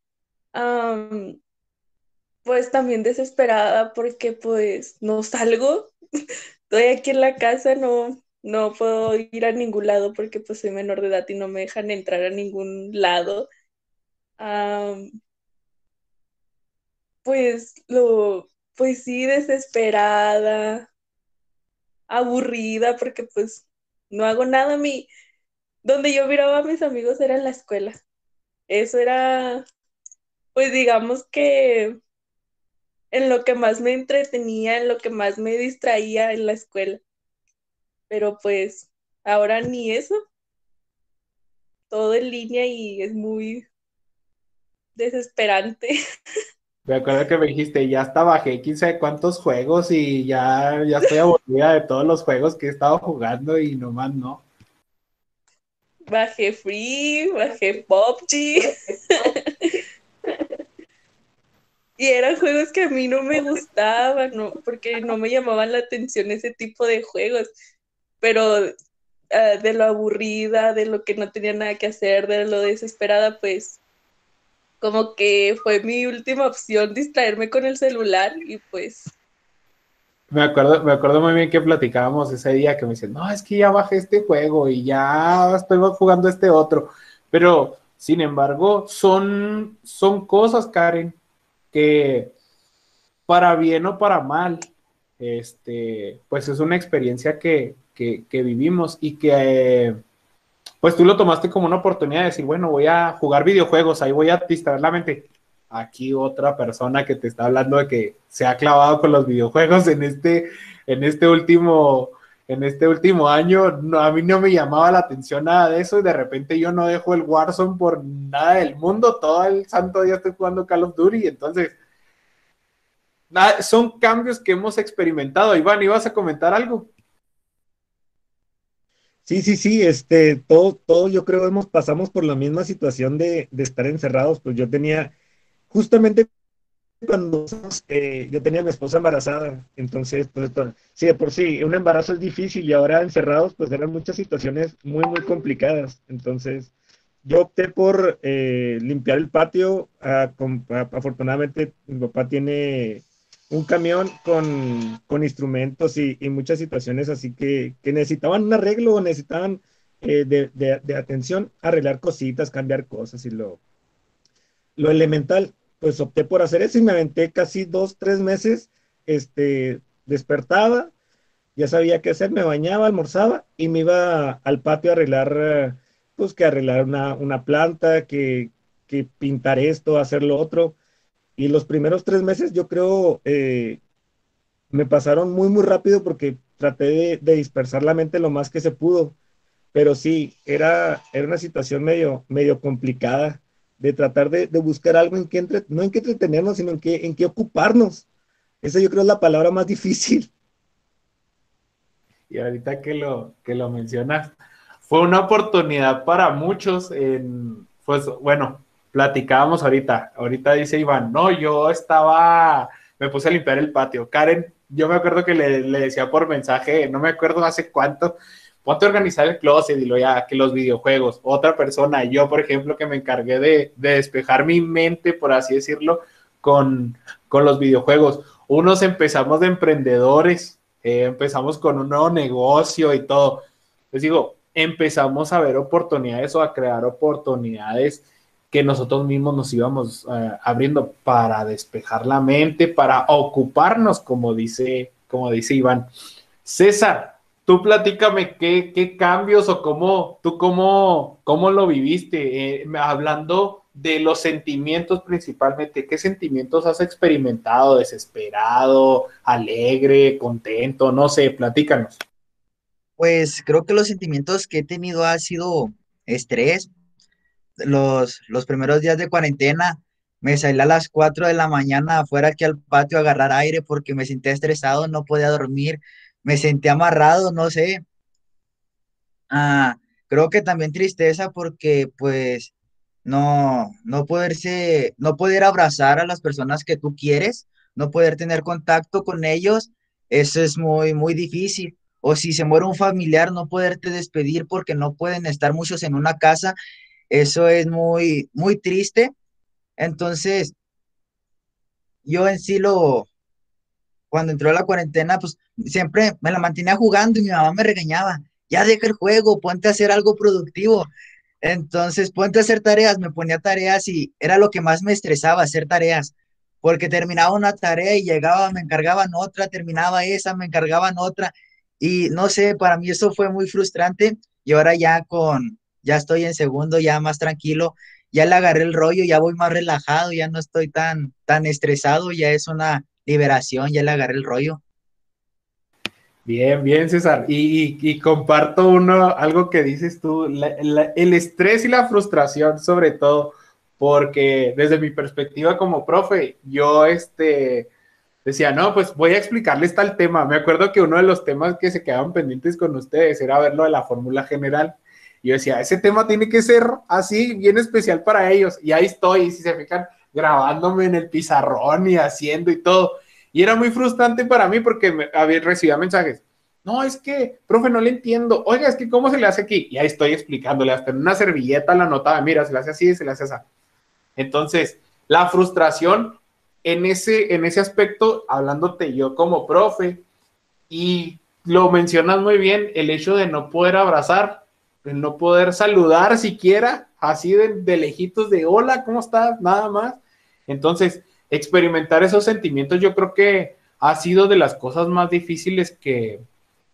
pues también desesperada porque pues no salgo, estoy aquí en la casa, no, no puedo ir a ningún lado porque pues soy menor de edad y no me dejan entrar a ningún lado. pues lo, pues sí, desesperada, aburrida porque pues no hago nada. Mi, donde yo miraba a mis amigos era en la escuela. Eso era, pues digamos que en lo que más me entretenía, en lo que más me distraía en la escuela. Pero pues ahora ni eso. Todo en línea y es muy desesperante. Me acuerdo que me dijiste, ya hasta bajé quién sabe cuántos juegos y ya, ya estoy aburrida de todos los juegos que he estado jugando y nomás no. Bajé Free, bajé PUBG. y eran juegos que a mí no me gustaban, no, porque no me llamaban la atención ese tipo de juegos. Pero ah, de lo aburrida, de lo que no tenía nada que hacer, de lo desesperada, pues como que fue mi última opción distraerme con el celular y pues... Me acuerdo, me acuerdo muy bien que platicábamos ese día que me dicen, no, es que ya bajé este juego y ya estoy jugando este otro. Pero, sin embargo, son, son cosas, Karen, que para bien o para mal, este, pues es una experiencia que, que, vivimos y que pues tú lo tomaste como una oportunidad de decir, bueno, voy a jugar videojuegos, ahí voy a distraer la mente. Aquí otra persona que te está hablando de que se ha clavado con los videojuegos en este, en este último, en este último año, a mí no me llamaba la atención nada de eso y de repente yo no dejo el Warzone por nada del mundo, todo el santo día estoy jugando Call of Duty, entonces son cambios que hemos experimentado. Iván, ¿ibas a comentar algo? Sí, sí, sí, este, todo, todo yo creo hemos pasamos por la misma situación de, de estar encerrados, pues yo tenía, justamente cuando eh, yo tenía a mi esposa embarazada, entonces, pues, sí, de por sí, un embarazo es difícil y ahora encerrados, pues eran muchas situaciones muy, muy complicadas, entonces, yo opté por eh, limpiar el patio, afortunadamente mi papá tiene un camión con, instrumentos y, muchas situaciones así que, necesitaban un arreglo o necesitaban eh, de, atención, arreglar cositas, cambiar cosas y lo, lo elemental, pues opté por hacer eso y me aventé casi dos, tres meses, este, despertaba, ya sabía qué hacer, me bañaba, almorzaba y me iba al patio a arreglar, pues que arreglar una, una planta, que, que pintar esto, hacer lo otro y los primeros tres meses yo creo eh, me pasaron muy, muy rápido porque traté de, dispersar la mente lo más que se pudo. Pero sí, era, era una situación medio, medio complicada de tratar de, buscar algo en que entre, no en que entretenernos, sino en que, en que ocuparnos. Esa yo creo es la palabra más difícil. Y ahorita que lo, que lo mencionas, fue una oportunidad para muchos en, pues bueno, platicábamos ahorita, ahorita dice Iván, no, yo estaba, me puse a limpiar el patio. Karen, yo me acuerdo que le, decía por mensaje, no me acuerdo hace cuánto, ponte a organizar el closet y lo ya, que los videojuegos. Otra persona, yo por ejemplo, que me encargué de, despejar mi mente, por así decirlo, con, con los videojuegos. Unos empezamos de emprendedores, eh, empezamos con un nuevo negocio y todo. Les digo, empezamos a ver oportunidades o a crear oportunidades que nosotros mismos nos íbamos eh, abriendo para despejar la mente, para ocuparnos, como dice, como dice Iván. César, tú platícame qué, cambios o cómo, tú cómo, cómo lo viviste, eh, hablando de los sentimientos principalmente, ¿qué sentimientos has experimentado? ¿Desesperado, alegre, contento? No sé, platícanos. Pues creo que los sentimientos que he tenido ha sido estrés, los, los primeros días de cuarentena, me salí a las 4 de la mañana afuera aquí al patio a agarrar aire porque me sentía estresado, no podía dormir, me sentía amarrado, no sé. Ah, creo que también tristeza porque pues no, no poderse, no poder abrazar a las personas que tú quieres, no poder tener contacto con ellos, eso es muy, muy difícil. O si se muere un familiar, no poderte despedir porque no pueden estar muchos en una casa eso es muy, muy triste. Entonces, yo en sí lo, cuando entró la cuarentena, pues siempre me la mantenía jugando y mi mamá me regañaba, ya deja el juego, ponte a hacer algo productivo. Entonces, ponte a hacer tareas, me ponía tareas y era lo que más me estresaba, hacer tareas, porque terminaba una tarea y llegaba, me encargaban otra, terminaba esa, me encargaban otra, y no sé, para mí eso fue muy frustrante y ahora ya con, ya estoy en segundo, ya más tranquilo, ya le agarré el rollo, ya voy más relajado, ya no estoy tan, tan estresado, ya es una liberación, ya le agarré el rollo. Bien, bien, César. Y, comparto uno, algo que dices tú, el estrés y la frustración sobre todo, porque desde mi perspectiva como profe, yo este, decía, no, pues voy a explicarles tal tema. Me acuerdo que uno de los temas que se quedaban pendientes con ustedes era ver lo de la fórmula general yo decía, ese tema tiene que ser así, bien especial para ellos. Y ahí estoy, si se fijan, grabándome en el pizarrón y haciendo y todo. Y era muy frustrante para mí porque me, recibía mensajes. No, es que, profe, no le entiendo. Oiga, es que, ¿cómo se le hace aquí? Y ahí estoy explicándole, hasta en una servilleta la notaba, mira, se le hace así, se le hace así. Entonces, la frustración en ese, en ese aspecto, hablándote yo como profe, y lo mencionas muy bien, el hecho de no poder abrazar, no poder saludar siquiera, así de, lejitos de hola, ¿cómo estás? Nada más. Entonces, experimentar esos sentimientos yo creo que ha sido de las cosas más difíciles que,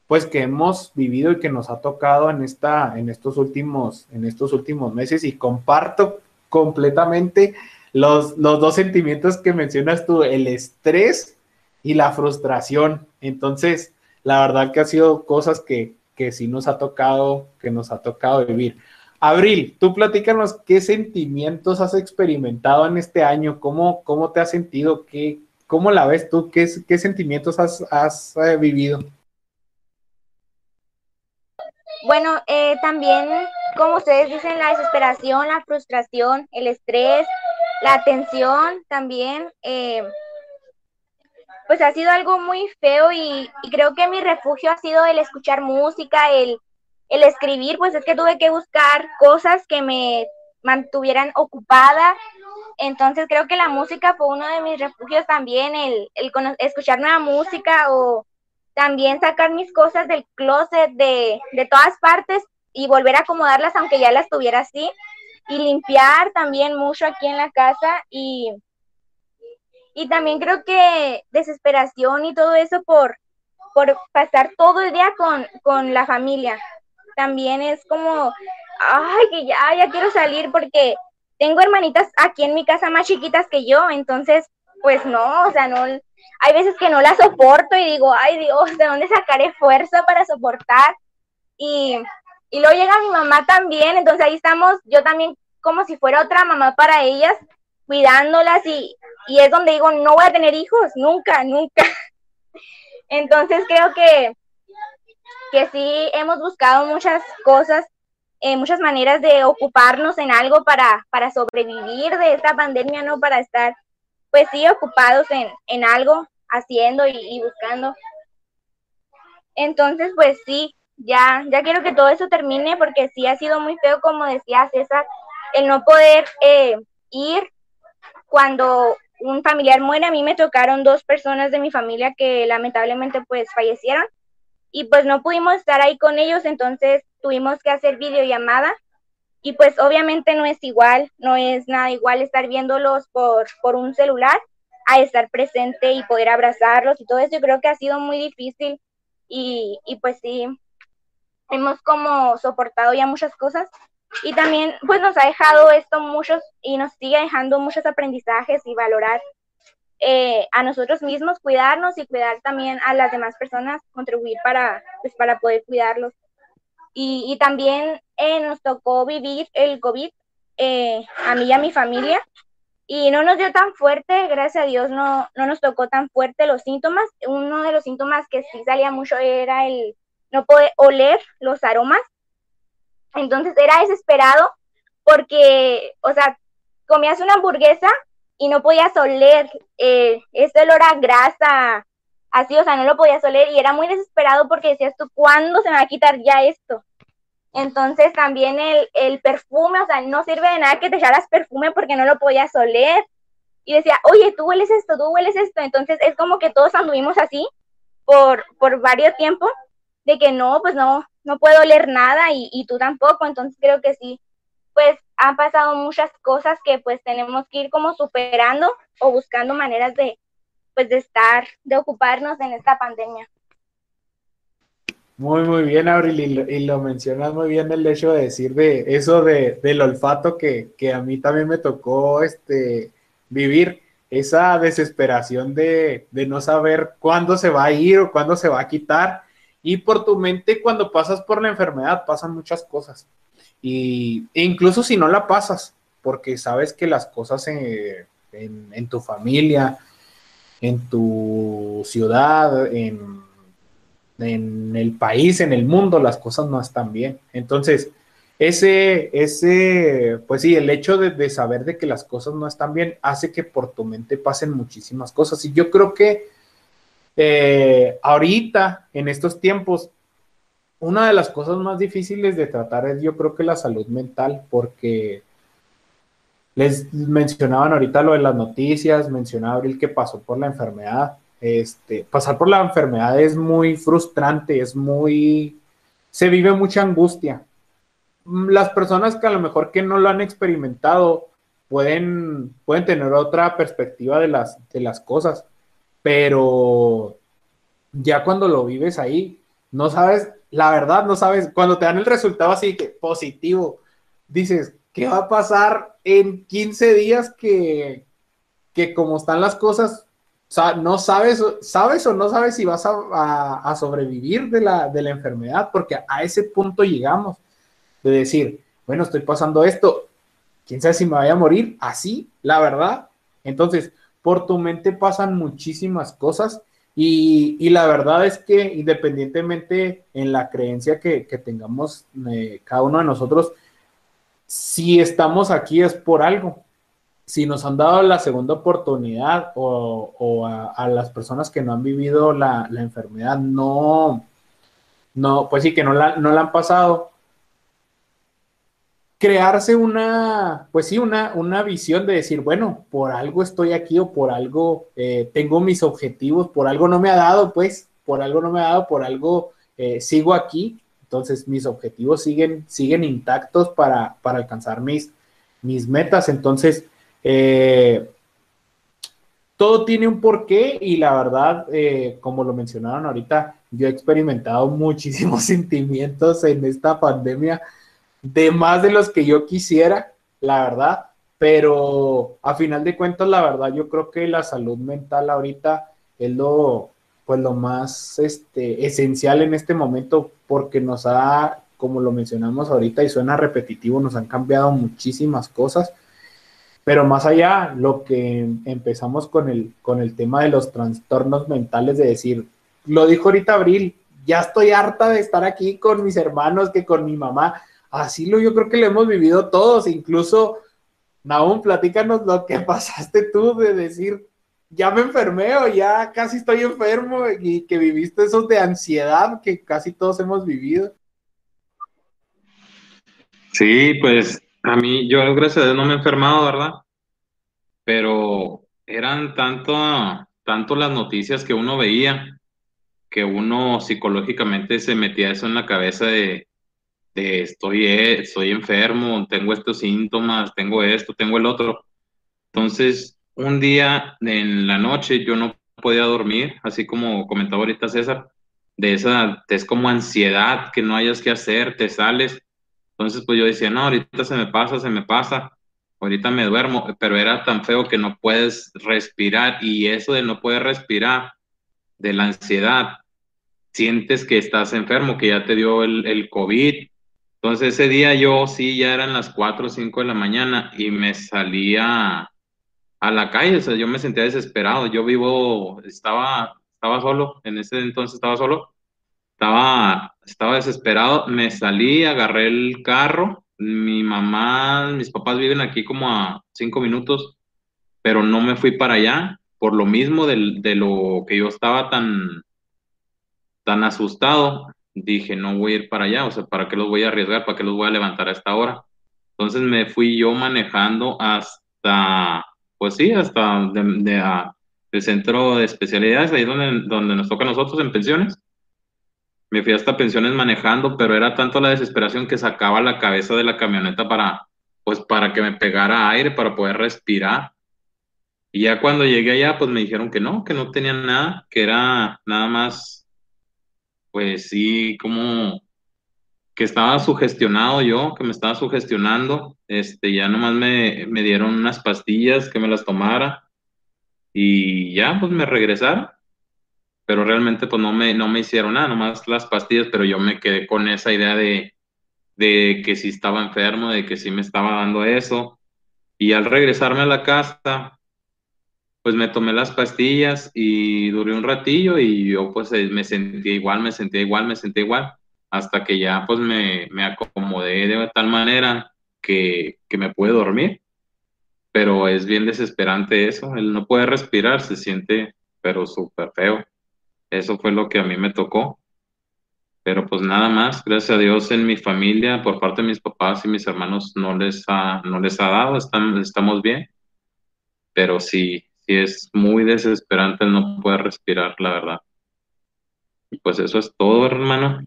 pues que hemos vivido y que nos ha tocado en esta, en estos últimos, en estos últimos meses y comparto completamente los, los dos sentimientos que mencionas tú, el estrés y la frustración. Entonces, la verdad que ha sido cosas que, que sí nos ha tocado, que nos ha tocado vivir. Abril, tú platícanos qué sentimientos has experimentado en este año, cómo, cómo te has sentido, qué, cómo la ves tú, qué, qué sentimientos has, has eh, vivido. Bueno, eh, también, como ustedes dicen, la desesperación, la frustración, el estrés, la tensión también, eh, pues ha sido algo muy feo y, creo que mi refugio ha sido el escuchar música, el, el escribir, pues es que tuve que buscar cosas que me mantuvieran ocupada. Entonces creo que la música fue uno de mis refugios también, el, el escuchar nueva música o también sacar mis cosas del closet de, de todas partes y volver a acomodarlas aunque ya las tuviera así y limpiar también mucho aquí en la casa y, y también creo que desesperación y todo eso por, por pasar todo el día con, con la familia. También es como, ay, que ya, ya quiero salir porque tengo hermanitas aquí en mi casa más chiquitas que yo, entonces, pues no, o sea, no, hay veces que no la soporto y digo, ay Dios, ¿de dónde sacaré fuerza para soportar? Y, y luego llega mi mamá también, entonces ahí estamos, yo también como si fuera otra mamá para ellas, cuidándolas y, y es donde digo, no voy a tener hijos, nunca, nunca. Entonces creo que, que sí hemos buscado muchas cosas, eh, muchas maneras de ocuparnos en algo para, para sobrevivir de esta pandemia, ¿no? Para estar, pues sí, ocupados en, en algo, haciendo y, buscando. Entonces, pues sí, ya, ya quiero que todo eso termine porque sí ha sido muy feo, como decía César, el no poder eh, ir cuando un familiar muere. A mí me tocaron dos personas de mi familia que lamentablemente pues fallecieron y pues no pudimos estar ahí con ellos, entonces tuvimos que hacer videollamada y pues obviamente no es igual, no es nada igual estar viéndolos por, por un celular a estar presente y poder abrazarlos y todo eso. Yo creo que ha sido muy difícil y, y pues sí, hemos como soportado ya muchas cosas y también pues nos ha dejado esto muchos y nos sigue dejando muchos aprendizajes y valorar eh, a nosotros mismos, cuidarnos y cuidar también a las demás personas, contribuir para, pues, para poder cuidarlos. Y, y también eh, nos tocó vivir el COVID eh, a mí y a mi familia y no nos dio tan fuerte, gracias a Dios no, no nos tocó tan fuerte los síntomas. Uno de los síntomas que sí salía mucho era el no poder oler los aromas. Entonces era desesperado porque, o sea, comías una hamburguesa y no podías oler eh, ese olor a grasa, así, o sea, no lo podías oler y era muy desesperado porque decías tú, ¿cuándo se me va a quitar ya esto? Entonces también el, el, perfume, o sea, no sirve de nada que te echaras perfume porque no lo podías oler. Y decía, oye, tú hueles esto, tú hueles esto. Entonces es como que todos anduvimos así por, por varios tiempos, de que no, pues no, no puedo oler nada y, y tú tampoco. Entonces creo que sí, pues han pasado muchas cosas que pues tenemos que ir como superando o buscando maneras de, pues de estar, de ocuparnos en esta pandemia. Muy, muy bien, Abril, y lo, mencionas muy bien el hecho de decir de eso de, del olfato que, que, a mí también me tocó este, vivir, esa desesperación de, de, no saber cuándo se va a ir o cuándo se va a quitar. Y por tu mente, cuando pasas por la enfermedad, pasan muchas cosas. Y e incluso si no la pasas, porque sabes que las cosas en, en, en tu familia, en tu ciudad, en en el país, en el mundo, las cosas no están bien. Entonces, ese, ese, pues sí, el hecho de, saber de que las cosas no están bien hace que por tu mente pasen muchísimas cosas. Y yo creo que eh, ahorita, en estos tiempos, una de las cosas más difíciles de tratar es yo creo que la salud mental, porque les mencionaban ahorita lo de las noticias, mencionaba Abril que pasó por la enfermedad este, pasar por la enfermedad es muy frustrante, es muy, se vive mucha angustia. Las personas que a lo mejor que no lo han experimentado pueden, pueden tener otra perspectiva de las, de las cosas, pero ya cuando lo vives ahí, no sabes, la verdad, no sabes, cuando te dan el resultado así que positivo, dices, ¿qué va a pasar en 15 días que, que como están las cosas, no sabes, sabes o no sabes si vas a, sobrevivir de la, de la enfermedad, porque a ese punto llegamos de decir, bueno, estoy pasando esto, quién sabe si me vaya a morir, así, la verdad. Entonces, por tu mente pasan muchísimas cosas y, la verdad es que independientemente en la creencia que, tengamos eh, cada uno de nosotros, si estamos aquí es por algo. Si nos han dado la segunda oportunidad o, a, las personas que no han vivido la, enfermedad, no, no, pues sí, que no la, no la han pasado, crearse una, pues sí, una, una visión de decir, bueno, por algo estoy aquí o por algo eh, tengo mis objetivos, por algo no me ha dado, pues, por algo no me ha dado, por algo eh, sigo aquí. Entonces mis objetivos siguen, siguen intactos para, alcanzar mis, mis metas. Entonces, eh, todo tiene un porqué y la verdad, como lo mencionaron ahorita, yo he experimentado muchísimos sentimientos en esta pandemia de más de los que yo quisiera, la verdad, pero a final de cuentas, la verdad, yo creo que la salud mental ahorita es lo, pues lo más este, esencial en este momento porque nos ha, como lo mencionamos ahorita y suena repetitivo, nos han cambiado muchísimas cosas. Pero más allá, lo que empezamos con el, con el tema de los trastornos mentales, de decir, lo dijo ahorita Abril, ya estoy harta de estar aquí con mis hermanos, que con mi mamá así lo yo creo que lo hemos vivido todos, incluso, Naum, platícanos lo que pasaste tú de decir, ya me enfermé o ya casi estoy enfermo y que viviste esos de ansiedad que casi todos hemos vivido. Sí, pues a mí, yo gracias a Dios no me he enfermado, ¿verdad? Pero eran tanto, tanto las noticias que uno veía que uno psicológicamente se metía eso en la cabeza de, estoy, eh, estoy enfermo, tengo estos síntomas, tengo esto, tengo el otro. Entonces, un día en la noche yo no podía dormir, así como comentaba ahorita César, de esa, es como ansiedad que no hayas que hacer, te sales. Entonces, pues yo decía, no, ahorita se me pasa, se me pasa, ahorita me duermo, pero era tan feo que no puedes respirar y eso de no poder respirar, de la ansiedad, sientes que estás enfermo, que ya te dio el, el COVID entonces ese día yo sí, ya eran las 4 o 5 de la mañana y me salía a la calle, o sea, yo me sentía desesperado. Yo vivo, estaba, estaba solo, en ese entonces estaba solo, estaba, estaba desesperado, me salí, agarré el carro, mi mamá, mis papás viven aquí como a 5 minutos, pero no me fui para allá por lo mismo de, de lo que yo estaba tan, tan asustado dije, no voy a ir para allá, o sea, ¿para qué los voy a arriesgar? ¿Para qué los voy a levantar a esta hora? Entonces me fui yo manejando hasta, pues sí, hasta de, el centro de especialidades, ahí donde, donde nos toca a nosotros en pensiones. Me fui hasta pensiones manejando, pero era tanto la desesperación que sacaba la cabeza de la camioneta para, pues para que me pegara aire, para poder respirar. Y ya cuando llegué allá, pues me dijeron que no, que no tenían nada, que era nada más pues sí, como que estaba sugestionado yo, que me estaba sugestionando, este, ya nomás me, me dieron unas pastillas que me las tomara y ya, pues me regresaron, pero realmente pues no me, no me hicieron nada, nomás las pastillas, pero yo me quedé con esa idea de, de que si estaba enfermo, de que sí me estaba dando eso, y al regresarme a la casa, pues me tomé las pastillas y duré un ratillo y yo pues eh, me sentía igual, me sentía igual, me sentía igual, hasta que ya pues me, me acomodé de tal manera que, que me pude dormir. Pero es bien desesperante eso, él no puede respirar, se siente pero súper feo. Eso fue lo que a mí me tocó. Pero pues nada más, gracias a Dios en mi familia, por parte de mis papás y mis hermanos, no les ha, no les ha dado, están, estamos bien. Pero sí, es muy desesperante el no poder respirar, la verdad. Y pues eso es todo, hermano.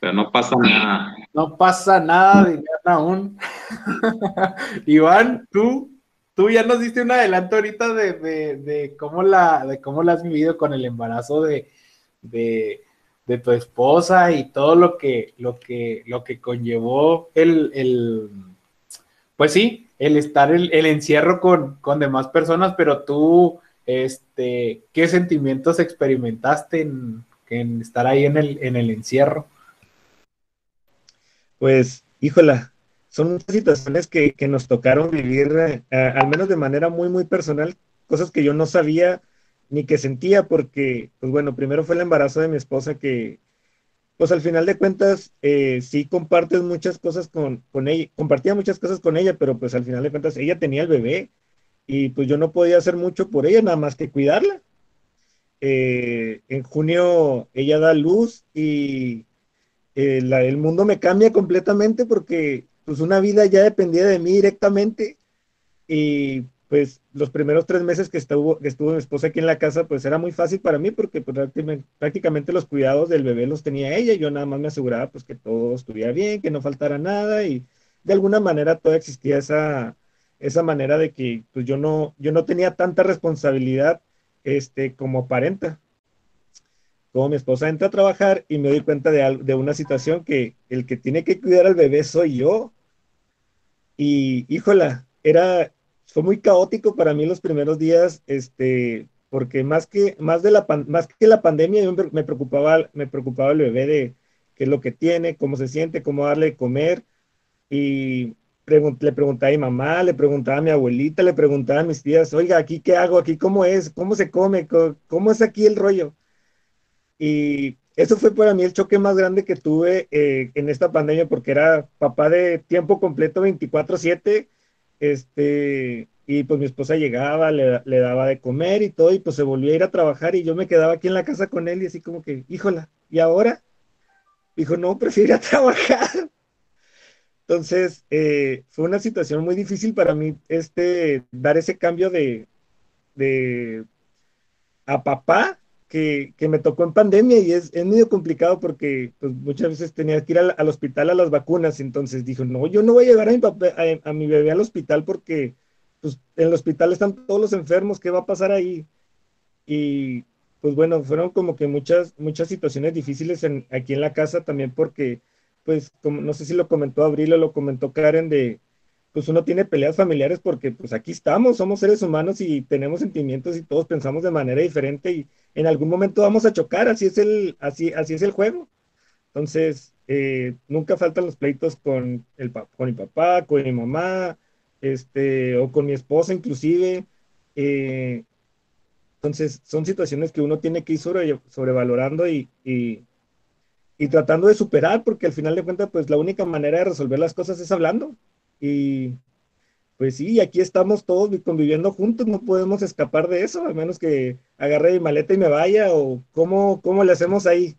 Pero no pasa nada. No pasa nada, de aún. Iván, tú, tú ya nos diste un adelanto ahorita de, cómo la, de cómo la has vivido con el embarazo de, de, de tu esposa y todo lo que, lo que, lo que conllevó el, el pues sí, el estar el, el encierro con, con, demás personas, pero tú, este, ¿qué sentimientos experimentaste en, en estar ahí en el, en el encierro? Pues, híjola, son situaciones que, que nos tocaron vivir, eh, al menos de manera muy, muy personal, cosas que yo no sabía ni que sentía, porque, pues bueno, primero fue el embarazo de mi esposa que, pues al final de cuentas, eh, sí compartes muchas cosas con, con ella, compartía muchas cosas con ella, pero pues al final de cuentas ella tenía el bebé y pues yo no podía hacer mucho por ella, nada más que cuidarla. Eh, en junio ella da luz y eh, el mundo me cambia completamente porque pues una vida ya dependía de mí directamente y pues los primeros tres meses que estuvo, que estuvo mi esposa aquí en la casa, pues era muy fácil para mí porque pues, prácticamente los cuidados del bebé los tenía ella, yo nada más me aseguraba pues que todo estuviera bien, que no faltara nada y de alguna manera todavía existía esa, esa manera de que pues yo no, yo no tenía tanta responsabilidad este, como parenta. Como mi esposa entra a trabajar y me doy cuenta de, de una situación que el que tiene que cuidar al bebé soy yo. Y híjola, era, fue muy caótico para mí los primeros días, este, porque más que, más de la, más que la pandemia, me preocupaba, me preocupaba el bebé de qué es lo que tiene, cómo se siente, cómo darle de comer. Y le preguntaba a mi mamá, le preguntaba a mi abuelita, le preguntaba a mis tías, oiga, aquí qué hago, aquí cómo es, cómo se come, cómo, es aquí el rollo. Y eso fue para mí el choque más grande que tuve eh, en esta pandemia, porque era papá de tiempo completo 24/7 este, y pues mi esposa llegaba, le, daba de comer y todo, y pues se volvió a ir a trabajar y yo me quedaba aquí en la casa con él y así como que, híjola, ¿y ahora? Dijo, no, prefiero trabajar. Entonces, eh, fue una situación muy difícil para mí, este, dar ese cambio de, de a papá que, me tocó en pandemia y es, es medio complicado porque pues, muchas veces tenía que ir al, al, hospital a las vacunas, entonces dijo, no, yo no voy a llevar a mi, papá, a, mi bebé al hospital porque pues, en el hospital están todos los enfermos, ¿qué va a pasar ahí? Y pues bueno, fueron como que muchas, muchas situaciones difíciles aquí en la casa también porque, pues, como, no sé si lo comentó Abril o lo comentó Karen de, pues uno tiene peleas familiares porque pues aquí estamos, somos seres humanos y tenemos sentimientos y todos pensamos de manera diferente y en algún momento vamos a chocar, así es el, así, así es el juego. Entonces, eh, nunca faltan los pleitos con, el, con mi papá, con mi mamá, este, o con mi esposa inclusive. Eh, entonces, son situaciones que uno tiene que ir sobre, sobrevalorando y, y, y, tratando de superar, porque al final de cuentas, pues la única manera de resolver las cosas es hablando. Y pues sí, aquí estamos todos conviviendo juntos, no podemos escapar de eso, a menos que agarre mi maleta y me vaya, o cómo, cómo le hacemos ahí.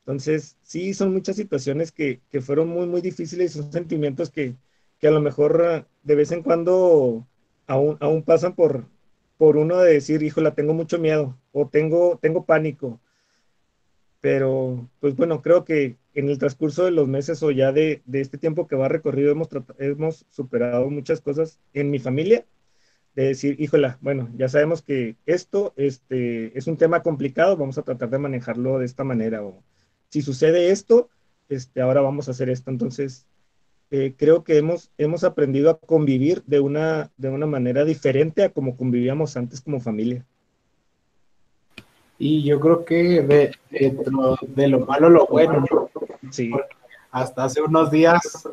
Entonces, sí, son muchas situaciones que, que fueron muy, muy difíciles, son sentimientos que, que, a lo mejor de vez en cuando aún, aún pasan por, por uno de decir, híjola, tengo mucho miedo, o tengo, tengo pánico. Pero, pues bueno, creo que en el transcurso de los meses o ya de, este tiempo que va recorrido hemos, superado muchas cosas en mi familia, de decir, híjola, bueno, ya sabemos que esto este, es un tema complicado, vamos a tratar de manejarlo de esta manera, o si sucede esto, este, ahora vamos a hacer esto. Entonces, eh, creo que hemos, hemos aprendido a convivir de una, de una manera diferente a como convivíamos antes como familia. Y yo creo que de, de lo malo lo bueno, Sí. Hasta hace unos días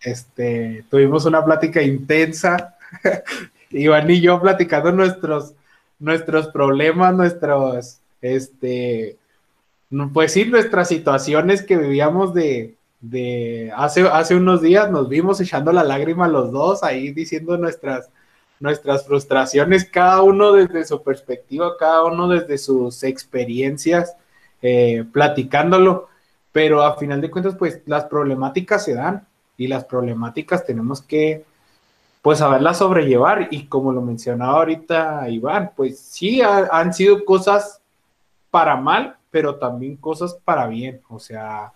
este, tuvimos una plática intensa, Iván y yo platicando nuestros, nuestros problemas, nuestros, este, pues sí, nuestras situaciones que vivíamos de, de hace, hace unos días, nos vimos echando la lágrima los dos, ahí diciendo nuestras, nuestras frustraciones, cada uno desde su perspectiva, cada uno desde sus experiencias, eh, platicándolo. Pero a final de cuentas, pues las problemáticas se dan y las problemáticas tenemos que, pues, saberlas sobrellevar. Y como lo mencionaba ahorita Iván, pues sí, han sido cosas para mal, pero también cosas para bien, o sea,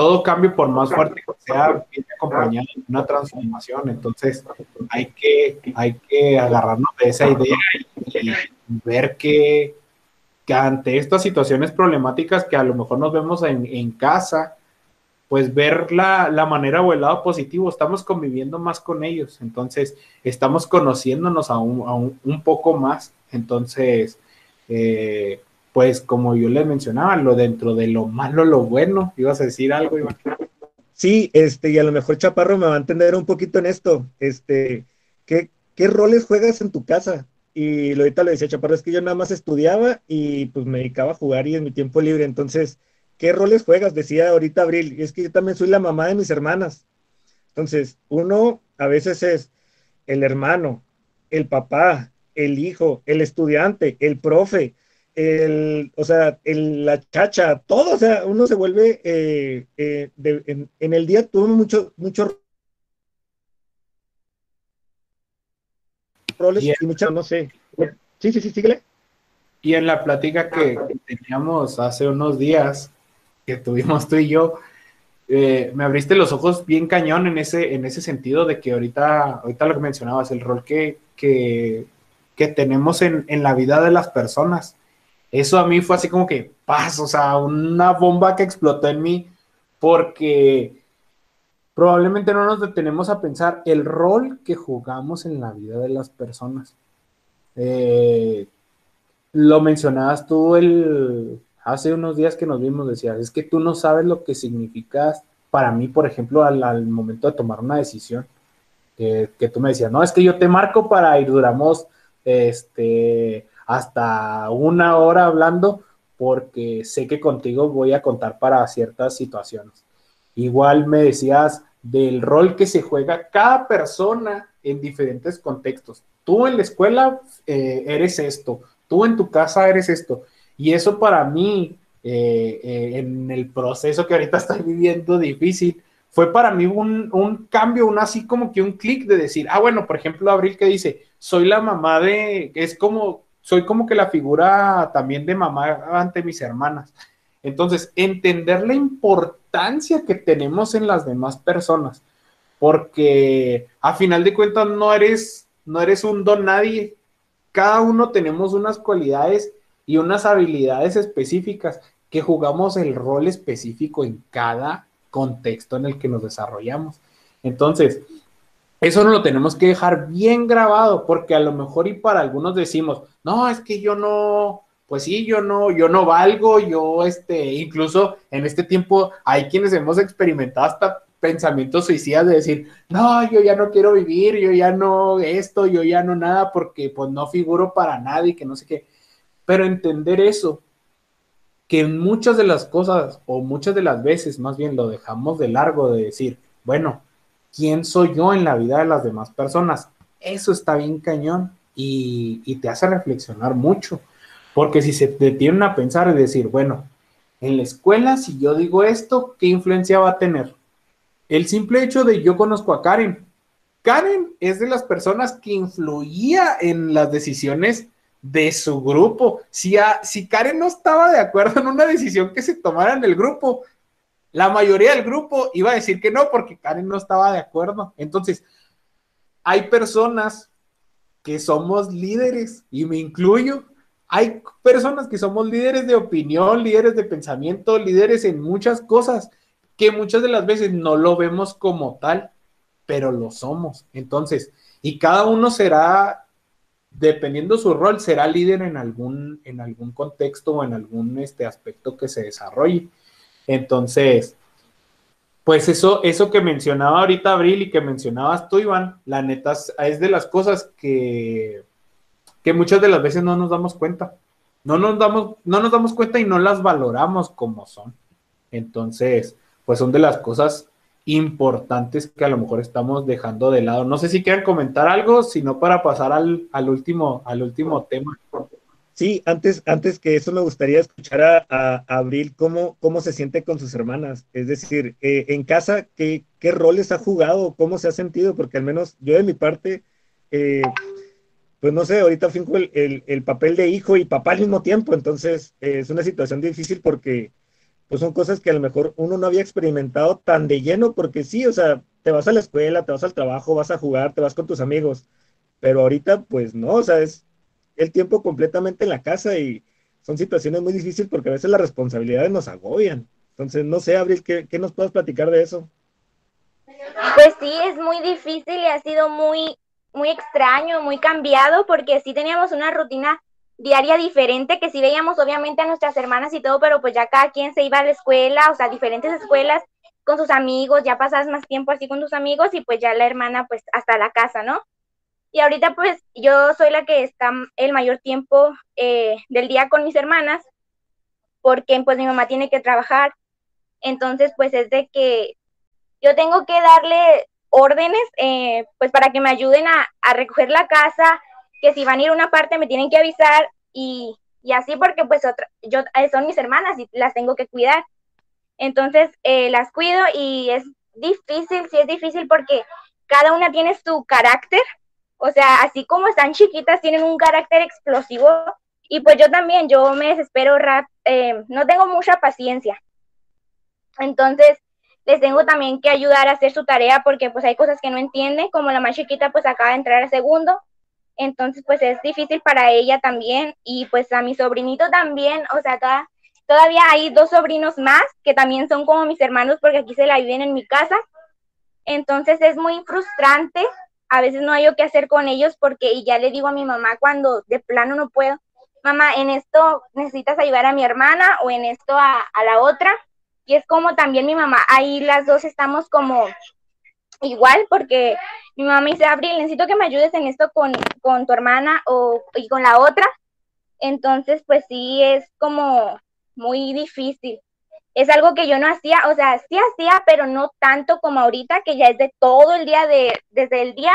todo cambio, por más fuerte que sea, viene acompañado de una transformación. Entonces, hay que, hay que agarrarnos de esa idea y, ver que ante estas situaciones problemáticas que a lo mejor nos vemos en, en casa, pues ver la, la, manera o el lado positivo, estamos conviviendo más con ellos, entonces estamos conociéndonos aún, aún un poco más, entonces, eh, pues como yo les mencionaba, lo dentro de lo malo, lo bueno, ibas a decir algo, Iván. Sí, este, y a lo mejor Chaparro me va a entender un poquito en esto, este, ¿qué, qué roles juegas en tu casa? Y lo ahorita le decía Chaparro, es que yo nada más estudiaba y pues me dedicaba a jugar y en mi tiempo libre, entonces ¿qué roles juegas? Decía ahorita Abril, y es que yo también soy la mamá de mis hermanas. Entonces, uno a veces es el hermano, el papá, el hijo, el estudiante, el profe, el, o sea, el, la chacha, todo, o sea, uno se vuelve, eh, eh, en, en, el día tuvo mucho, mucho roles yeah. y muchas, no sé. Sí, sí, sí, síguele. Y en la plática que teníamos hace unos días, que tuvimos tú y yo, eh, me abriste los ojos bien cañón en ese, en ese sentido de que ahorita, ahorita lo que mencionabas, el rol que, que, que tenemos en, en, la vida de las personas. Eso a mí fue así como que paz, o sea, una bomba que explotó en mí porque probablemente no nos detenemos a pensar el rol que jugamos en la vida de las personas. Eh, lo mencionabas tú el, hace unos días que nos vimos, decías, es que tú no sabes lo que significa para mí, por ejemplo, al, momento de tomar una decisión. Que, tú me decías, no, es que yo te marco para ir, duramos este, hasta una hora hablando, porque sé que contigo voy a contar para ciertas situaciones. Igual me decías del rol que se juega cada persona en diferentes contextos. Tú en la escuela eh, eres esto, tú en tu casa eres esto. Y eso para mí, eh, eh, en el proceso que ahorita estoy viviendo difícil, fue para mí un, un cambio, un así como que un clic de decir, ah, bueno, por ejemplo, Abril que dice, soy la mamá de, es como, soy como que la figura también de mamá ante mis hermanas. Entonces, entender la importancia que tenemos en las demás personas, porque a final de cuentas no eres, no eres un don nadie. Cada uno tenemos unas cualidades y unas habilidades específicas que jugamos el rol específico en cada contexto en el que nos desarrollamos. Entonces, eso no lo tenemos que dejar bien grabado porque a lo mejor y para algunos decimos, no, es que yo no, pues sí, yo no, yo no valgo, yo este, incluso en este tiempo hay quienes hemos experimentado hasta pensamientos suicidas de decir, no, yo ya no quiero vivir, yo ya no esto, yo ya no nada porque pues no figuro para nadie, que no sé qué. Pero entender eso, que muchas de las cosas, o muchas de las veces más bien lo dejamos de largo de decir, bueno, ¿quién soy yo en la vida de las demás personas? Eso está bien cañón y, te hace reflexionar mucho, porque si se detienen a pensar y decir, bueno, en la escuela, si yo digo esto, ¿qué influencia va a tener? El simple hecho de yo conozco a Karen. Karen es de las personas que influía en las decisiones de su grupo. Si, si Karen no estaba de acuerdo en una decisión que se tomara en el grupo, la mayoría del grupo iba a decir que no porque Karen no estaba de acuerdo. Entonces, hay personas que somos líderes y me incluyo. Hay personas que somos líderes de opinión, líderes de pensamiento, líderes en muchas cosas que muchas de las veces no lo vemos como tal, pero lo somos. Entonces, y cada uno será dependiendo su rol, será líder en algún, en algún contexto o en algún este, aspecto que se desarrolle. Entonces, pues eso, eso que mencionaba ahorita Abril y que mencionabas tú, Iván, la neta es de las cosas que, que muchas de las veces no nos damos cuenta. No nos damos, no nos damos cuenta y no las valoramos como son. Entonces, pues son de las cosas importantes que a lo mejor estamos dejando de lado. No sé si quieren comentar algo, sino para pasar al, al último, al último tema. Sí, antes, antes que eso me gustaría escuchar a, Abril cómo, cómo se siente con sus hermanas. Es decir, eh, en casa, ¿qué, ¿qué, roles ha jugado? ¿Cómo se ha sentido? Porque al menos yo de mi parte, eh, pues no sé, ahorita finco el, el, el, papel de hijo y papá al mismo tiempo. Entonces eh, es una situación difícil porque pues son cosas que a lo mejor uno no había experimentado tan de lleno, porque sí, o sea, te vas a la escuela, te vas al trabajo, vas a jugar, te vas con tus amigos, pero ahorita pues no, o sea, es el tiempo completamente en la casa y son situaciones muy difíciles porque a veces las responsabilidades nos agobian. Entonces, no sé, Abril, ¿qué, qué nos puedes platicar de eso? Pues sí, es muy difícil y ha sido muy, muy extraño, muy cambiado, porque sí teníamos una rutina diaria diferente, que sí veíamos obviamente a nuestras hermanas y todo, pero pues ya cada quien se iba a la escuela, o sea, diferentes escuelas con sus amigos, ya pasas más tiempo así con tus amigos y pues ya la hermana pues hasta la casa, ¿no? Y ahorita pues yo soy la que está el mayor tiempo eh, del día con mis hermanas, porque pues mi mamá tiene que trabajar, entonces pues es de que yo tengo que darle órdenes eh, pues para que me ayuden a, a recoger la casa, que si van a ir a una parte me tienen que avisar y, y así porque pues otra, yo, eh, son mis hermanas y las tengo que cuidar. Entonces eh, las cuido y es difícil, sí es difícil porque cada una tiene su carácter, o sea, así como están chiquitas, tienen un carácter explosivo y pues yo también, yo me desespero, rap, eh, no tengo mucha paciencia. Entonces, les tengo también que ayudar a hacer su tarea porque pues hay cosas que no entienden, como la más chiquita pues acaba de entrar a segundo entonces pues es difícil para ella también y pues a mi sobrinito también, o sea, todavía hay dos sobrinos más que también son como mis hermanos porque aquí se la viven en mi casa, entonces es muy frustrante, a veces no hay yo qué hacer con ellos porque y ya le digo a mi mamá cuando de plano no puedo, mamá, en esto necesitas ayudar a mi hermana o en esto a, a la otra, y es como también mi mamá, ahí las dos estamos como igual porque mi mamá me dice, Abril, necesito que me ayudes en esto con, con tu hermana o, y con la otra. Entonces, pues sí, es como muy difícil. Es algo que yo no hacía, o sea, sí hacía, pero no tanto como ahorita, que ya es de todo el día, de, desde el día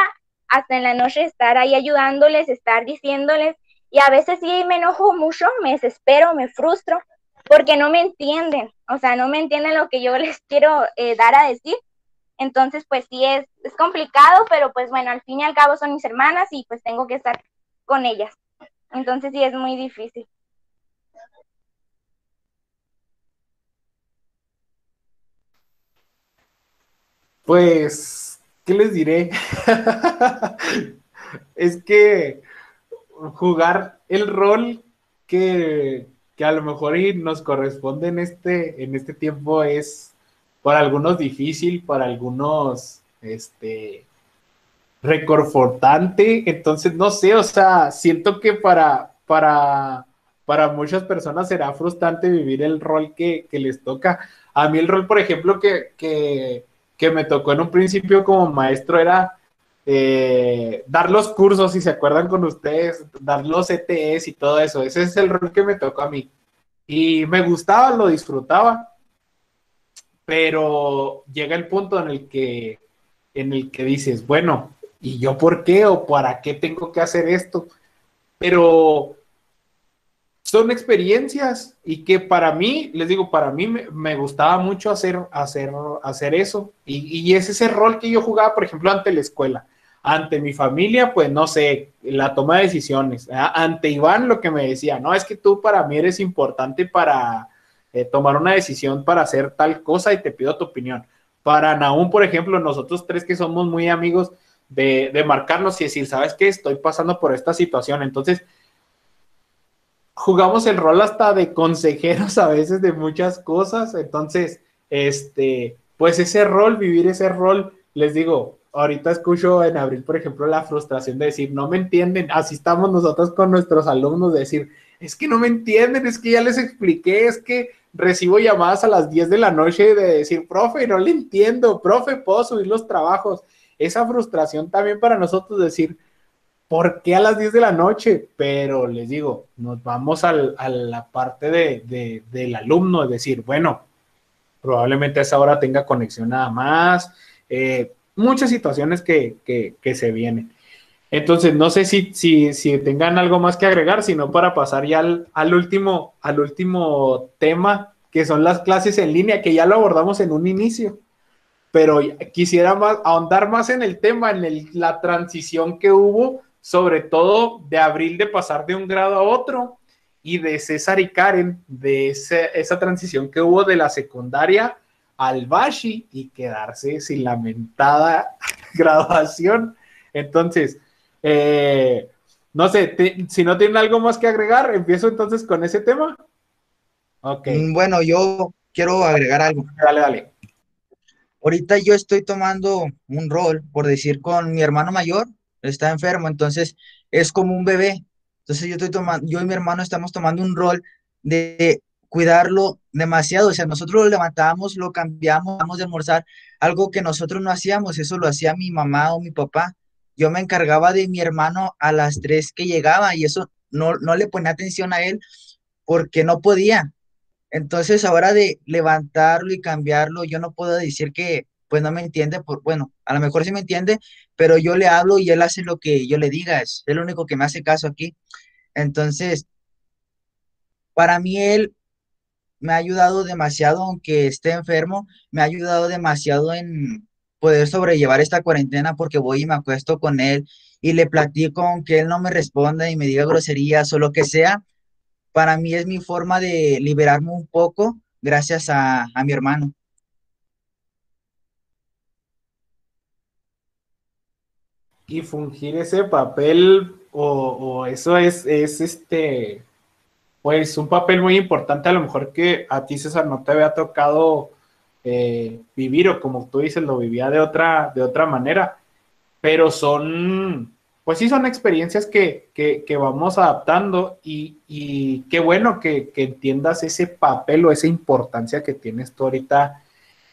hasta en la noche, estar ahí ayudándoles, estar diciéndoles. Y a veces sí me enojo mucho, me desespero, me frustro, porque no me entienden, o sea, no me entienden lo que yo les quiero eh, dar a decir. Entonces, pues sí es, es complicado, pero pues bueno, al fin y al cabo son mis hermanas y pues tengo que estar con ellas. Entonces sí es muy difícil. Pues, ¿qué les diré? es que jugar el rol que, que, a lo mejor nos corresponde en este, en este tiempo es para algunos difícil, para algunos, este, reconfortante. Entonces, no sé, o sea, siento que para, para, para muchas personas será frustrante vivir el rol que, les toca. A mí el rol, por ejemplo, que, que, me tocó en un principio como maestro era eh, dar los cursos, si se acuerdan con ustedes, dar los ETS y todo eso. Ese es el rol que me tocó a mí. Y me gustaba, lo disfrutaba pero llega el punto en el que, en el que dices, bueno, ¿y yo por qué o para qué tengo que hacer esto? Pero son experiencias y que para mí, les digo, para mí me, gustaba mucho hacer, hacer, hacer eso. Y, y, es ese rol que yo jugaba, por ejemplo, ante la escuela. Ante mi familia, pues no sé, la toma de decisiones. Ante Iván, lo que me decía, no, es que tú para mí eres importante para, eh, tomar una decisión para hacer tal cosa y te pido tu opinión. Para Naum, por ejemplo, nosotros tres que somos muy amigos de, de marcarnos y decir, ¿sabes qué? Estoy pasando por esta situación. Entonces, jugamos el rol hasta de consejeros a veces de muchas cosas. Entonces, este, pues ese rol, vivir ese rol, les digo, ahorita escucho en abril, por ejemplo, la frustración de decir, no me entienden, así estamos nosotros con nuestros alumnos, de decir, es que no me entienden, es que ya les expliqué, es que recibo llamadas a las 10 de la noche de decir, profe, no le entiendo, profe, puedo subir los trabajos. Esa frustración también para nosotros decir, ¿por qué a las 10 de la noche? Pero les digo, nos vamos a la parte de, del alumno, es decir, bueno, probablemente a esa hora tenga conexión nada más, eh, muchas situaciones que, que se vienen. Entonces, no sé si, si, tengan algo más que agregar, sino para pasar ya al, último, al último tema, que son las clases en línea, que ya lo abordamos en un inicio. Pero quisiera más, ahondar más en el tema, en la transición que hubo, sobre todo de abril de pasar de un grado a otro, y de César y Karen, de esa transición que hubo de la secundaria al Bashi y quedarse sin lamentada graduación. Entonces, eh, no sé, si no tienen algo más que agregar, empiezo entonces con ese tema. Ok. Mm, bueno, yo quiero agregar algo. Dale, dale. Ahorita yo estoy tomando un rol, por decir, con mi hermano mayor, está enfermo, entonces es como un bebé. Entonces yo estoy tomando, yo y mi hermano estamos tomando un rol de cuidarlo demasiado. O sea, nosotros lo levantamos, lo cambiamos, vamos a almorzar, algo que nosotros no hacíamos, eso lo hacía mi mamá o mi papá. Yo me encargaba de mi hermano a las tres que llegaba y eso no, no le ponía atención a él porque no podía. Entonces, ahora de levantarlo y cambiarlo, yo no puedo decir que pues no me entiende, por, bueno, a lo mejor sí me entiende, pero yo le hablo y él hace lo que yo le diga, es el único que me hace caso aquí. Entonces, para mí él me ha ayudado demasiado, aunque esté enfermo, me ha ayudado demasiado en poder sobrellevar esta cuarentena porque voy y me acuesto con él y le platico aunque él no me responda y me diga groserías o lo que sea. Para mí es mi forma de liberarme un poco gracias a, mi hermano. Y fungir ese papel o, eso es, es este, pues un papel muy importante, a lo mejor que a ti, César, no te había tocado eh, vivir, o como tú dices, lo vivía de otra, de otra manera, pero son, pues sí, son experiencias que, vamos adaptando y, qué bueno que, entiendas ese papel o esa importancia que tienes tú ahorita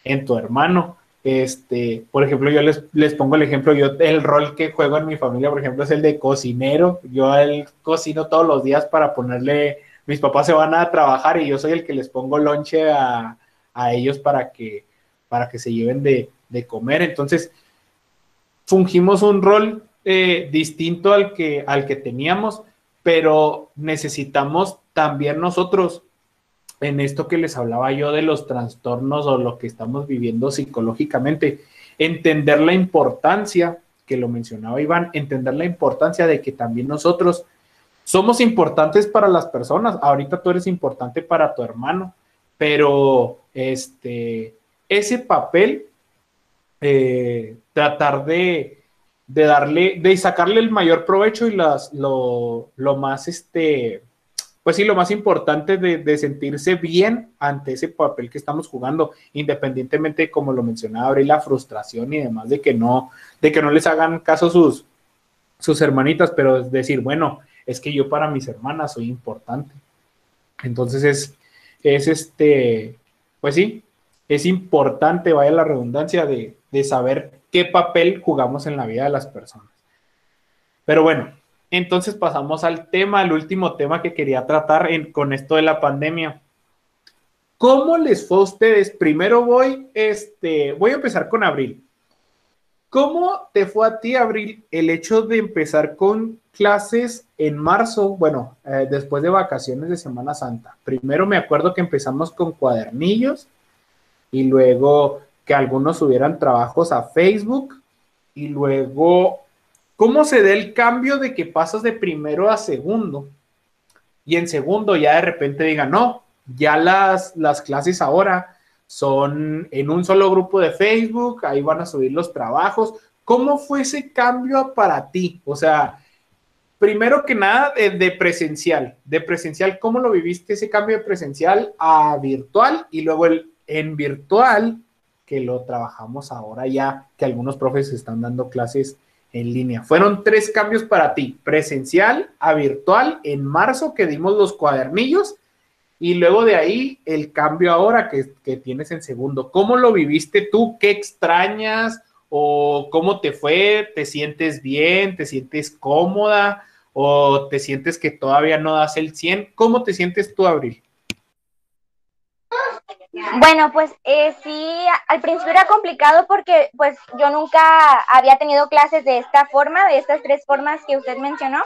en tu hermano. Este, por ejemplo, yo les, pongo el ejemplo, yo el rol que juego en mi familia, por ejemplo, es el de cocinero. Yo el cocino todos los días para ponerle mis papás se van a trabajar y yo soy el que les pongo lonche a, ellos para que, para que se lleven de, comer. Entonces, fungimos un rol eh, distinto al que, al que teníamos, pero necesitamos también nosotros, en esto que les hablaba yo de los trastornos o lo que estamos viviendo psicológicamente, entender la importancia, que lo mencionaba Iván, entender la importancia de que también nosotros somos importantes para las personas. Ahorita tú eres importante para tu hermano, pero este, ese papel, eh, tratar de, darle, de sacarle el mayor provecho y las, lo, más, este, pues sí, lo más importante de, sentirse bien ante ese papel que estamos jugando, independientemente, como lo mencionaba Abril, la frustración y demás de que no, de que no les hagan caso sus, sus hermanitas, pero decir, bueno, es que yo para mis hermanas soy importante. Entonces es, es este, pues sí, es importante, vaya la redundancia, de, saber qué papel jugamos en la vida de las personas. Pero bueno, entonces pasamos al tema, al último tema que quería tratar con esto de la pandemia. ¿Cómo les fue a ustedes? Primero voy, este, voy a empezar con Abril. ¿Cómo te fue a ti, Abril, el hecho de empezar con clases en marzo? Bueno, eh, después de vacaciones de Semana Santa. Primero me acuerdo que empezamos con cuadernillos y luego que algunos subieran trabajos a Facebook y luego, ¿cómo se da el cambio de que pasas de primero a segundo? Y en segundo ya de repente digan, no, ya las, las clases ahora son en un solo grupo de Facebook, ahí van a subir los trabajos. ¿Cómo fue ese cambio para ti? O sea, primero que nada, de, presencial, de presencial, ¿cómo lo viviste ese cambio de presencial a virtual? Y luego el, en virtual, que lo trabajamos ahora ya, que algunos profes están dando clases en línea. Fueron tres cambios para ti, presencial a virtual en marzo que dimos los cuadernillos y luego de ahí, el cambio ahora que, tienes en segundo. ¿Cómo lo viviste tú? ¿Qué extrañas? ¿O cómo te fue? ¿Te sientes bien? ¿Te sientes cómoda? ¿O te sientes que todavía no das el 100? ¿Cómo te sientes tú, Abril? Bueno, pues eh, sí, al principio era complicado porque pues yo nunca había tenido clases de esta forma, de estas tres formas que usted mencionó.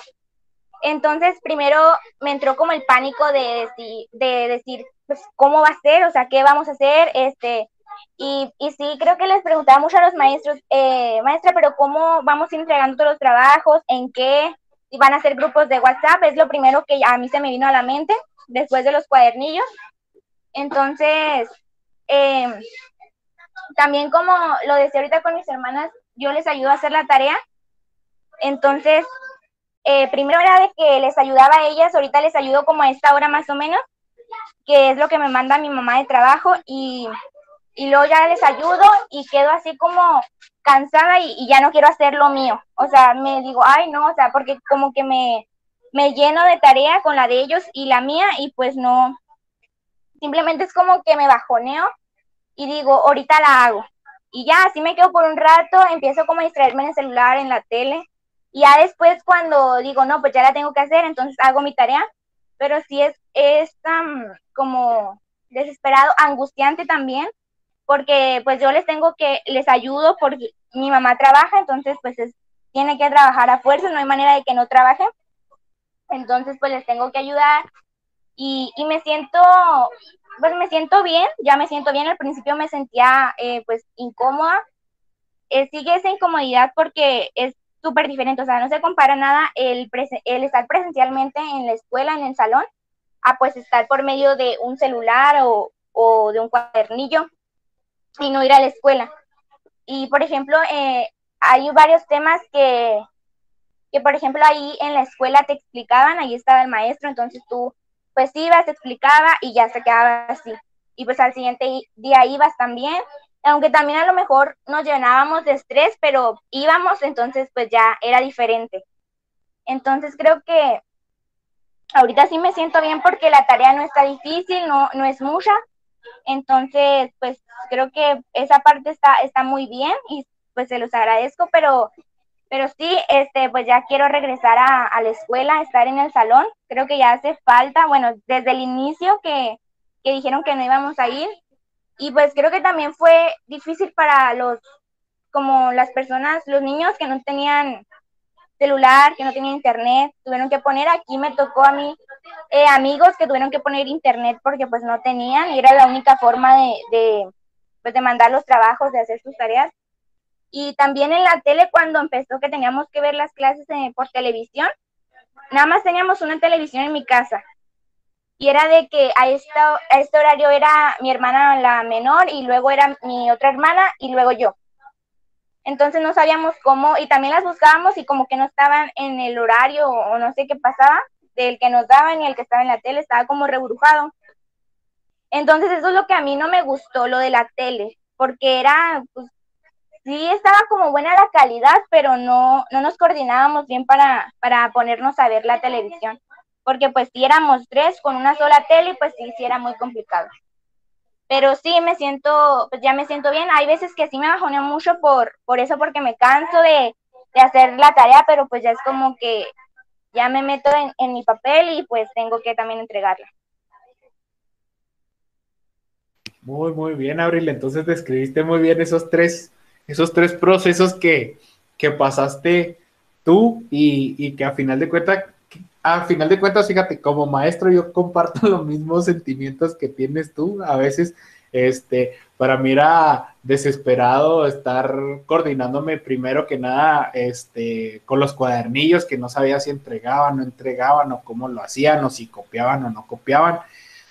Entonces, primero me entró como el pánico de decir, de decir, pues, ¿cómo va a ser? O sea, ¿qué vamos a hacer? Este, y, y sí, creo que les preguntaba mucho a los maestros, eh, maestra, pero ¿cómo vamos a ir entregando todos los trabajos? ¿En qué? Y van a ser grupos de WhatsApp, es lo primero que a mí se me vino a la mente después de los cuadernillos. Entonces, em, también como lo decía ahorita con mis hermanas, yo les ayudo a hacer la tarea. Entonces, eh, primero era de que les ayudaba a ellas, ahorita les ayudo como a esta hora más o menos, que es lo que me manda mi mamá de trabajo y, y luego ya les ayudo y quedo así como cansada y, ya no quiero hacer lo mío. O sea, me digo, ay, no, o sea, porque como que me, me lleno de tarea con la de ellos y la mía y pues no, simplemente es como que me bajoneo y digo, ahorita la hago. Y ya, así me quedo por un rato, empiezo como a distraerme en el celular, en la tele. Y ya después cuando digo, no, pues ya la tengo que hacer, entonces hago mi tarea. Pero sí es, es como desesperado, angustiante también, porque pues yo les tengo que, les ayudo porque mi mamá trabaja, entonces pues tiene que trabajar a fuerza, no hay manera de que no trabaje. Entonces pues les tengo que ayudar y, y me siento, pues me siento bien, ya me siento bien, al principio me sentía eh, pues incómoda, eh, sigue esa incomodidad porque es súper diferente, o sea, no se compara nada el, el estar presencialmente en la escuela, en el salón, a pues estar por medio de un celular o, o de un cuadernillo y no ir a la escuela. Y, por ejemplo, eh, hay varios temas que, que, por ejemplo, ahí en la escuela te explicaban, ahí estaba el maestro, entonces tú, pues ibas, explicaba y ya se quedaba así. Y pues al siguiente día ibas también, aunque también a lo mejor nos llenábamos de estrés, pero íbamos, entonces pues ya era diferente. Entonces creo que ahorita sí me siento bien porque la tarea no está difícil, no, no es mucha, entonces, pues creo que esa parte está, está muy bien y pues se los agradezco, pero, pero sí, este, pues ya quiero regresar a, la escuela, estar en el salón. Creo que ya hace falta, bueno, desde el inicio que, que dijeron que no íbamos a ir. Y pues creo que también fue difícil para los, como las personas, los niños que no tenían celular, que no tenía internet, tuvieron que poner, aquí me tocó a mí eh, amigos que tuvieron que poner internet porque pues no tenían, y era la única forma de, de, pues, de mandar los trabajos, de hacer sus tareas. Y también en la tele cuando empezó que teníamos que ver las clases eh, por televisión, nada más teníamos una televisión en mi casa. Y era de que a, esta, a este horario era mi hermana la menor y luego era mi otra hermana y luego yo. Entonces no sabíamos cómo, y también las buscábamos y como que no estaban en el horario o no sé qué pasaba, del que nos daban y el que estaba en la tele, estaba como rebrujado. Entonces eso es lo que a mí no me gustó, lo de la tele, porque era, pues, sí estaba como buena la calidad, pero no, no nos coordinábamos bien para, para ponernos a ver la televisión, porque pues si éramos tres con una sola tele, pues sí, sí era muy complicado pero sí me siento, pues ya me siento bien. Hay veces que sí me bajoneo mucho por, por eso, porque me canso de, hacer la tarea, pero pues ya es como que ya me meto en, mi papel y pues tengo que también entregarla. Muy, muy bien, Abril. Entonces describiste muy bien esos tres, esos tres procesos que, que pasaste tú y, y que a final de cuentas a final de cuentas, fíjate, como maestro yo comparto los mismos sentimientos que tienes tú. A veces, este, para mí era desesperado estar coordinándome primero que nada, este, con los cuadernillos que no sabía si entregaban, no entregaban, o cómo lo hacían, o si copiaban o no copiaban.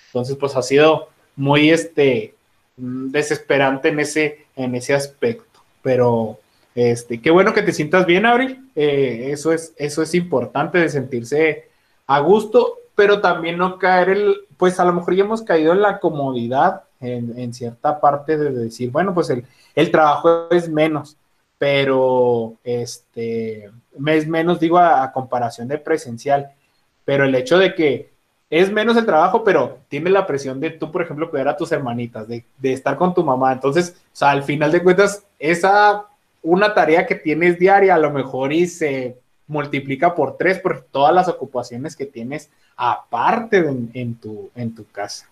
Entonces, pues ha sido muy, este, mm, desesperante en ese, en ese aspecto. Pero, este, qué bueno que te sientas bien, Abril. Eh, eso, es, eso es importante de sentirse a gusto, pero también no caer el, pues a lo mejor ya hemos caído en la comodidad en, cierta parte de decir, bueno, pues el, el, trabajo es menos, pero este, es menos, digo, a, comparación de presencial, pero el hecho de que es menos el trabajo, pero tiene la presión de tú, por ejemplo, cuidar a tus hermanitas, de, de estar con tu mamá. Entonces, al final de cuentas, esa una tarea que tienes diaria a lo mejor y se multiplica por tres por todas las ocupaciones que tienes aparte en, tu, en tu casa.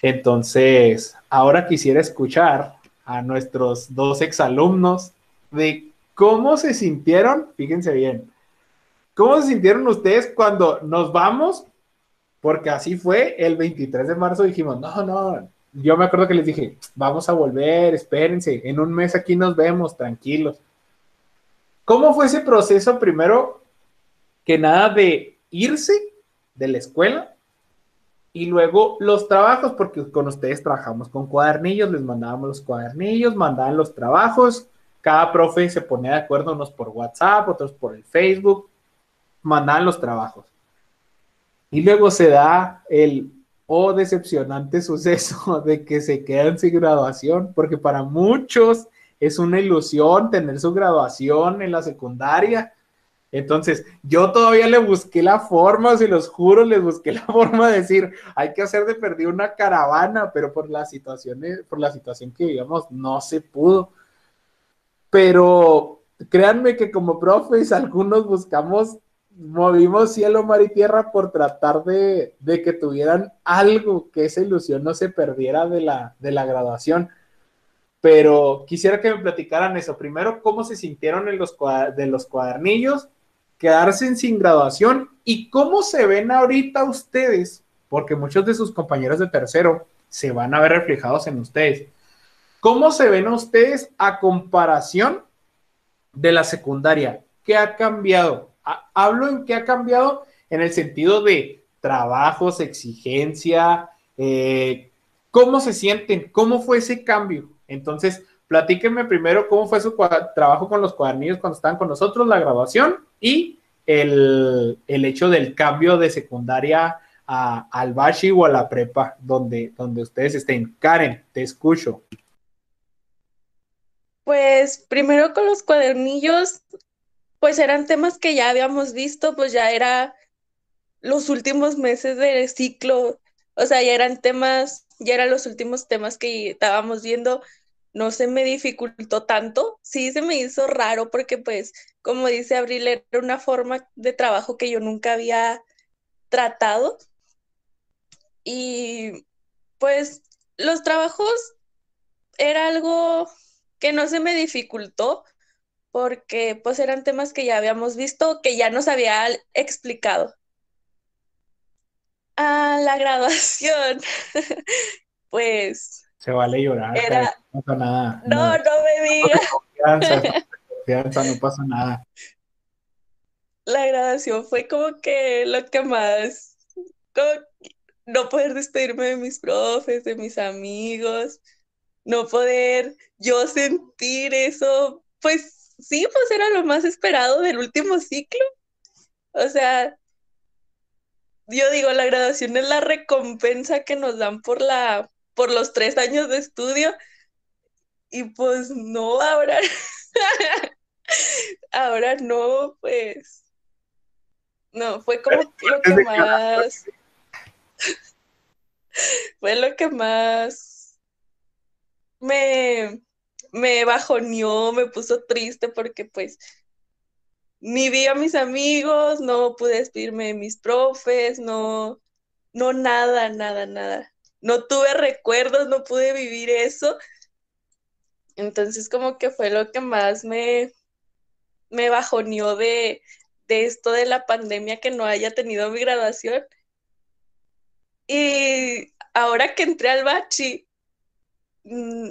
Entonces, ahora quisiera escuchar a nuestros dos exalumnos de cómo se sintieron, fíjense bien, cómo se sintieron ustedes cuando nos vamos, porque así fue el 23 de marzo, dijimos, no, no, yo me acuerdo que les dije, vamos a volver, espérense, en un mes aquí nos vemos, tranquilos. ¿Cómo fue ese proceso primero que nada de irse de la escuela y luego los trabajos, porque con ustedes trabajamos con cuadernillos, les mandábamos los cuadernillos, mandaban los trabajos, cada profe se ponía de acuerdo, unos por WhatsApp, otros por el Facebook. mandaban los trabajos. Y luego se da el oh decepcionante suceso de que se quedan sin graduación, porque para muchos es una ilusión tener su graduación en la secundaria. Entonces, yo todavía le busqué la forma, si los juro, les busqué la forma de decir, hay que hacer de perdido una caravana, pero por la situación, por la situación que digamos, no se pudo. Pero créanme que como profes, algunos buscamos, movimos cielo, mar y tierra por tratar de, de que tuvieran algo, que esa ilusión no se perdiera de la, de la graduación pero quisiera que me platicaran eso. Primero, cómo se sintieron en los, de los cuadernillos quedarse sin graduación y cómo se ven ahorita ustedes, porque muchos de sus compañeros de tercero se van a ver reflejados en ustedes. ¿Cómo se ven ustedes a comparación de la secundaria? ¿Qué ha cambiado? Hablo en qué ha cambiado en el sentido de trabajos, exigencia, eh, ¿cómo se sienten? ¿Cómo fue ese cambio? Entonces, platíquenme primero cómo fue su trabajo con los cuadernillos cuando estaban con nosotros, la graduación y el, hecho del cambio de secundaria a, al Bashi o a la prepa, donde, donde ustedes estén. Karen, te escucho. Pues primero con los cuadernillos, pues eran temas que ya habíamos visto, pues ya era los últimos meses del ciclo, o sea, ya eran temas, ya eran los últimos temas que estábamos viendo no se me dificultó tanto, sí se me hizo raro porque pues, como dice Abril, era una forma de trabajo que yo nunca había tratado. Y pues los trabajos era algo que no se me dificultó porque pues eran temas que ya habíamos visto, que ya nos había explicado. A la graduación, pues se vale llorar. No pasa nada. No, no, me digas. Confianza, no pasa nada. La graduación fue como que lo que más. no poder despedirme de mis profes, de mis amigos, no poder yo sentir eso. Pues sí, pues era lo más esperado del último ciclo. O sea, yo digo, la graduación es la recompensa que nos dan por la por los tres años de estudio y pues no, ahora, ahora no, pues, no, fue como lo que más, fue lo que más me, me bajoneó, me puso triste porque pues ni vi a mis amigos, no pude despedirme de mis profes, no, no nada, nada, nada no tuve recuerdos, no pude vivir eso. Entonces como que fue lo que más me, me bajoneó de, de esto de la pandemia que no haya tenido mi graduación. Y ahora que entré al bachi, mm,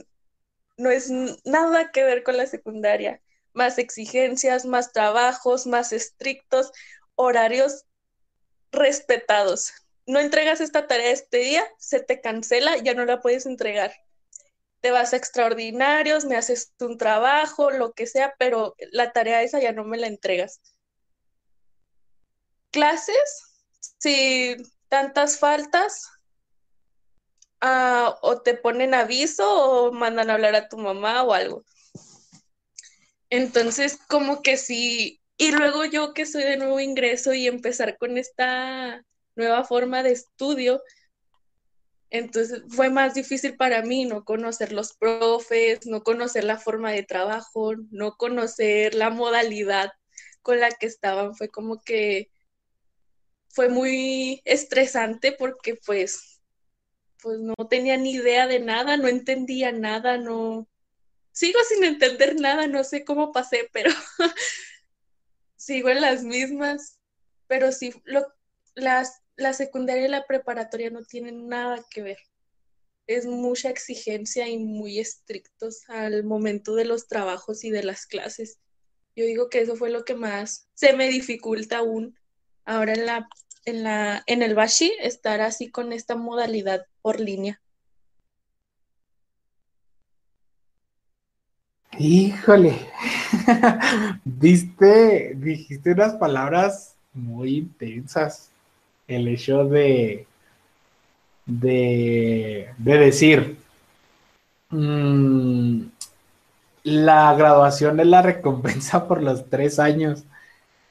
no es nada que ver con la secundaria. Más exigencias, más trabajos, más estrictos, horarios respetados no entregas esta tarea este día, se te cancela, ya no la puedes entregar. Te vas a extraordinarios, me haces un trabajo, lo que sea, pero la tarea esa ya no me la entregas. Clases, si tantas faltas, ah, o te ponen aviso o mandan a hablar a tu mamá o algo. Entonces, como que sí, y luego yo que soy de nuevo ingreso y empezar con esta nueva forma de estudio. Entonces fue más difícil para mí no conocer los profes, no conocer la forma de trabajo, no conocer la modalidad con la que estaban. Fue como que fue muy estresante porque pues, pues no tenía ni idea de nada, no entendía nada, no... Sigo sin entender nada, no sé cómo pasé, pero sigo en las mismas. Pero sí, lo, las la secundaria y la preparatoria no tienen nada que ver. Es mucha exigencia y muy estrictos al momento de los trabajos y de las clases. Yo digo que eso fue lo que más se me dificulta aún ahora en la en la en el Bashi estar así con esta modalidad por línea. Híjole, viste, dijiste unas palabras muy intensas. El hecho de, de, decir, mm, la graduación es la recompensa por los tres años.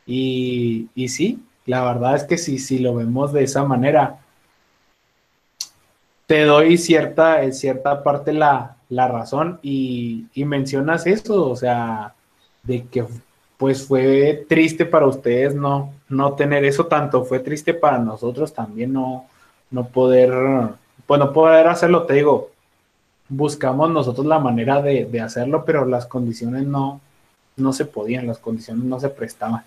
Y, y sí, la verdad es que si, si lo vemos de esa manera, te doy cierta, en cierta parte la, razón y, y, mencionas eso, o sea, de que pues fue triste para ustedes no, no tener eso, tanto fue triste para nosotros también no, no poder, pues no poder hacerlo, te digo, buscamos nosotros la manera de, hacerlo, pero las condiciones no, no se podían, las condiciones no se prestaban.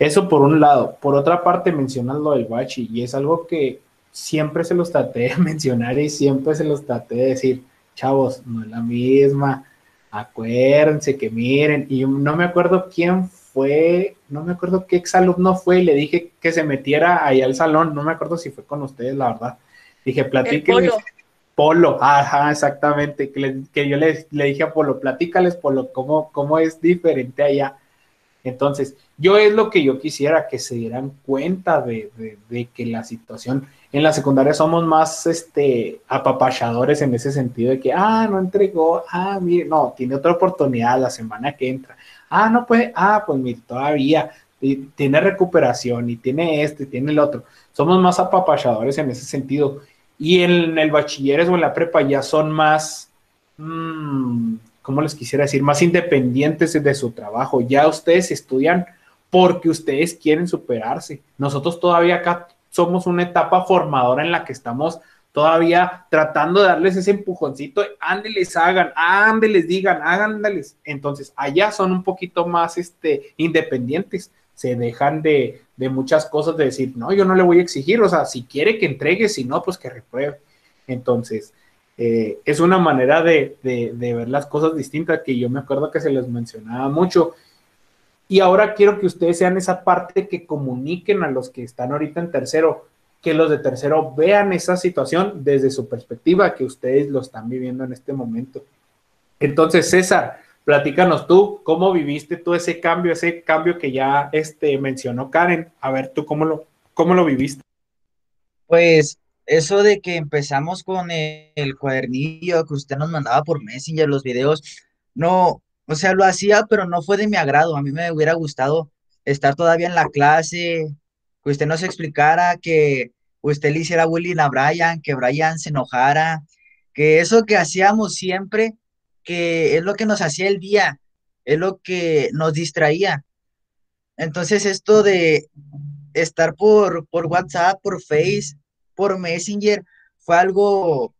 Eso por un lado. Por otra parte, mencionas lo del bachi y es algo que siempre se los traté de mencionar y siempre se los traté de decir, chavos, no es la misma, acuérdense que miren, y no me acuerdo quién fue, no me acuerdo qué exalumno fue y le dije que se metiera ahí al salón, no me acuerdo si fue con ustedes, la verdad. Dije, platíquenles. Polo. Polo, ajá, exactamente, que, que yo le, le, dije a Polo, platícales, Polo, cómo, cómo es diferente allá. Entonces, yo es lo que yo quisiera, que se dieran cuenta de, que la situación en la secundaria somos más este, apapachadores en ese sentido de que, ah, no entregó, ah, mire, no, tiene otra oportunidad la semana que entra. Ah, no puede, ah, pues mire, todavía tiene recuperación y tiene este, y tiene el otro. Somos más apapachadores en ese sentido. Y en el bachilleres o en la prepa ya son más, mmm, ¿cómo les quisiera decir? Más independientes de su trabajo. Ya ustedes estudian porque ustedes quieren superarse. Nosotros todavía acá somos una etapa formadora en la que estamos todavía tratando de darles ese empujoncito, ándeles, hagan, ándeles, digan, háganles. Entonces, allá son un poquito más este, independientes, se dejan de, de, muchas cosas de decir, no, yo no le voy a exigir, o sea, si quiere que entregue, si no, pues que repruebe. Entonces, eh, es una manera de, ver las cosas distintas que yo me acuerdo que se les mencionaba mucho. Y ahora quiero que ustedes sean esa parte que comuniquen a los que están ahorita en tercero, que los de tercero vean esa situación desde su perspectiva, que ustedes lo están viviendo en este momento. Entonces, César, platícanos tú, ¿cómo viviste tú ese cambio, ese cambio que ya este, mencionó Karen? A ver, tú, ¿cómo lo, cómo lo viviste? Pues eso de que empezamos con el, cuadernillo que usted nos mandaba por Messenger, los videos, no, o sea, lo hacía, pero no fue de mi agrado. A mí me hubiera gustado estar todavía en la clase, que usted nos explicara, que usted le hiciera bullying a Brian, que Brian se enojara, que eso que hacíamos siempre, que es lo que nos hacía el día, es lo que nos distraía. Entonces esto de estar por, por WhatsApp, por Face, por Messenger fue algo,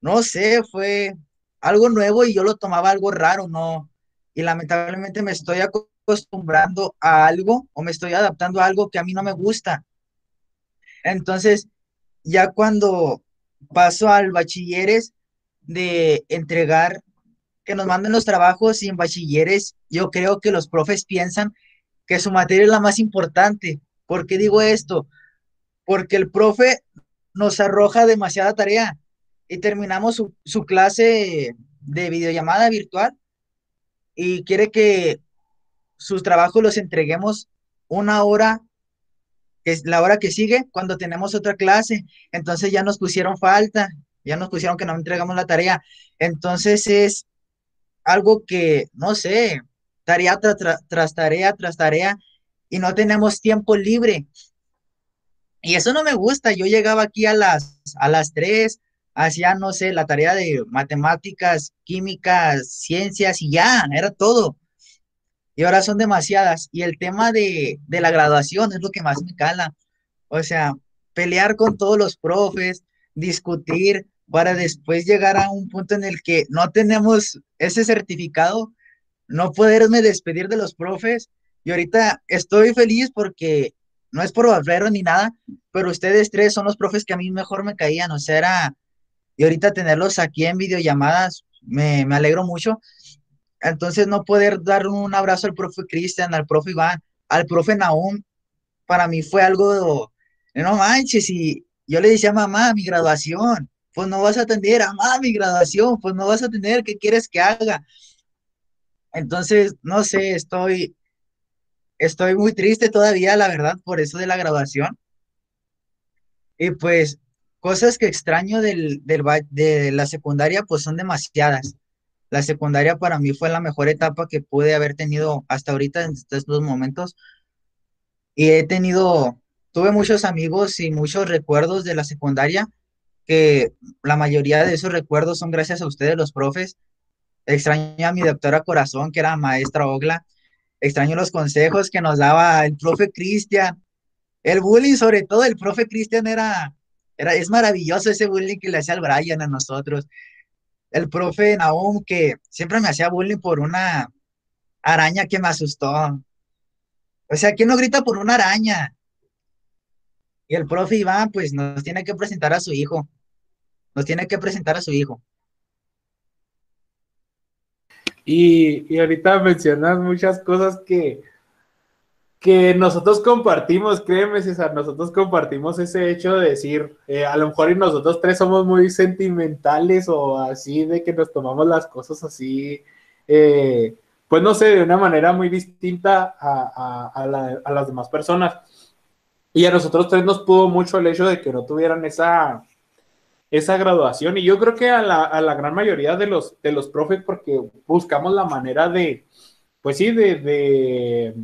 no sé, fue algo nuevo y yo lo tomaba algo raro, ¿no? Y lamentablemente me estoy acostumbrando a algo o me estoy adaptando a algo que a mí no me gusta. Entonces, ya cuando paso al bachilleres de entregar, que nos manden los trabajos y en bachilleres, yo creo que los profes piensan que su materia es la más importante. ¿Por qué digo esto? Porque el profe nos arroja demasiada tarea y terminamos su, clase de videollamada virtual y quiere que sus trabajos los entreguemos una hora, que es la hora que sigue, cuando tenemos otra clase. Entonces ya nos pusieron falta, ya nos pusieron que no entregamos la tarea. Entonces es algo que, no sé, tarea tras tarea tras tarea y no tenemos tiempo libre. Y eso no me gusta. Yo llegaba aquí a las, a las 3, hacía, no sé, la tarea de matemáticas, químicas, ciencias y ya, era todo. Y ahora son demasiadas. Y el tema de, de la graduación es lo que más me cala. O sea, pelear con todos los profes, discutir para después llegar a un punto en el que no tenemos ese certificado, no poderme despedir de los profes. Y ahorita estoy feliz porque no es por barbero ni nada, pero ustedes tres son los profes que a mí mejor me caían, o sea, era, y ahorita tenerlos aquí en videollamadas, me, me alegro mucho. Entonces, no poder dar un abrazo al profe Cristian, al profe Iván, al profe Naum, para mí fue algo, no manches, y yo le decía mamá, mi graduación, pues no vas a atender, mamá, mi graduación, pues no vas a tener, ¿qué quieres que haga? Entonces, no sé, estoy, estoy muy triste todavía, la verdad, por eso de la grabación. Y pues cosas que extraño del, de la secundaria, pues son demasiadas. La secundaria para mí fue la mejor etapa que pude haber tenido hasta ahorita en estos momentos. Y he tenido, tuve muchos amigos y muchos recuerdos de la secundaria, que la mayoría de esos recuerdos son gracias a ustedes, los profes. Extraño a mi doctora Corazón, que era maestra Ogla. Extraño los consejos que nos daba el profe Cristian. El bullying, sobre todo, el profe Cristian era, era, es maravilloso ese bullying que le hacía al Brian a nosotros. El profe Naum, que siempre me hacía bullying por una araña que me asustó. O sea, ¿quién no grita por una araña? Y el profe Iván, pues nos tiene que presentar a su hijo. Nos tiene que presentar a su hijo. Y, y ahorita mencionas muchas cosas que, que nosotros compartimos, créeme César, nosotros compartimos ese hecho de decir, eh, a lo mejor y nosotros tres somos muy sentimentales o así, de que nos tomamos las cosas así, eh, pues no sé, de una manera muy distinta a, a, las demás personas. Y a nosotros tres nos pudo mucho el hecho de que no tuvieran esa, esa graduación. Y yo creo que a la, a la gran mayoría de los, de los profes, porque buscamos la manera de, pues sí, de, de,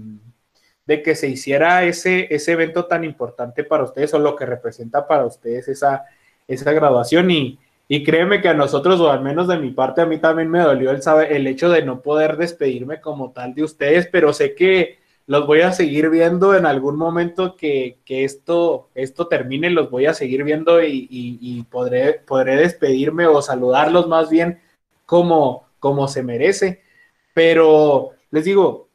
de, que se hiciera ese, ese evento tan importante para ustedes o lo que representa para ustedes esa, esa graduación. Y, y créeme que a nosotros, o al menos de mi parte, a mí también me dolió el, el hecho de no poder despedirme como tal de ustedes, pero sé que los voy a seguir viendo en algún momento que, esto, esto termine, los voy a seguir viendo y, podré, podré, despedirme o saludarlos más bien como, como se merece. Pero les digo,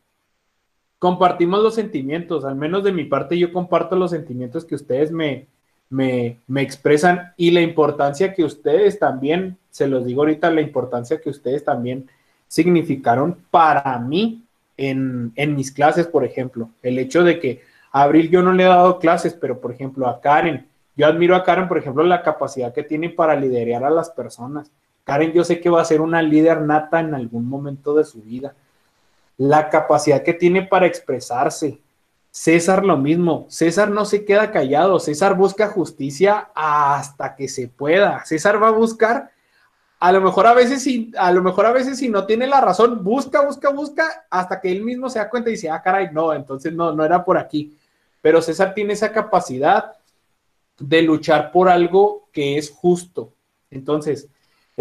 compartimos los sentimientos, al menos de mi parte yo comparto los sentimientos que ustedes me, me, me expresan y la importancia que ustedes también, se los digo ahorita, la importancia que ustedes también significaron para mí en, mis clases, por ejemplo. El hecho de que a Abril yo no le he dado clases, pero por ejemplo a Karen, yo admiro a Karen, por ejemplo, la capacidad que tiene para liderar a las personas. Karen, yo sé que va a ser una líder nata en algún momento de su vida. La capacidad que tiene para expresarse. César lo mismo. César no se queda callado. César busca justicia hasta que se pueda. César va a buscar a lo mejor a veces si, a lo mejor a veces si no tiene la razón, busca, busca, busca, hasta que él mismo se da cuenta y dice, ah, caray, no, entonces no, no era por aquí. Pero César tiene esa capacidad de luchar por algo que es justo. Entonces,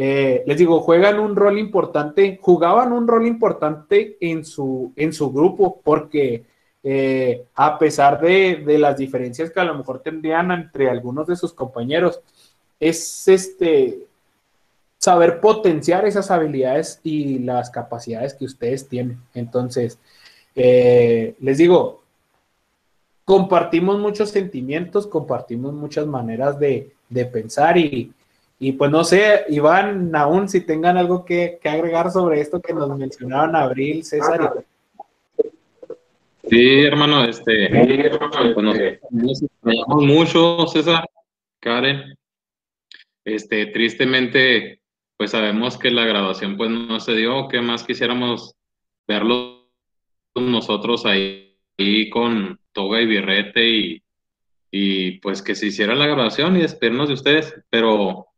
eh, les digo, juegan un rol importante, jugaban un rol importante en su, en su grupo, porque eh, a pesar de, de, las diferencias que a lo mejor tendrían entre algunos de sus compañeros, es este, saber potenciar esas habilidades y las capacidades que ustedes tienen. Entonces, eh, les digo, compartimos muchos sentimientos, compartimos muchas maneras de, pensar y, pues no sé, Iván, aún si tengan algo que, agregar sobre esto que nos mencionaban Abril, César. Sí, hermano, este, nos, mucho, César, Karen. Este, tristemente, pues sabemos que la graduación pues no se dio, ¿qué más quisiéramos verlo nosotros ahí, con toga y birrete y, y, pues que se hiciera la graduación y despedirnos de ustedes, pero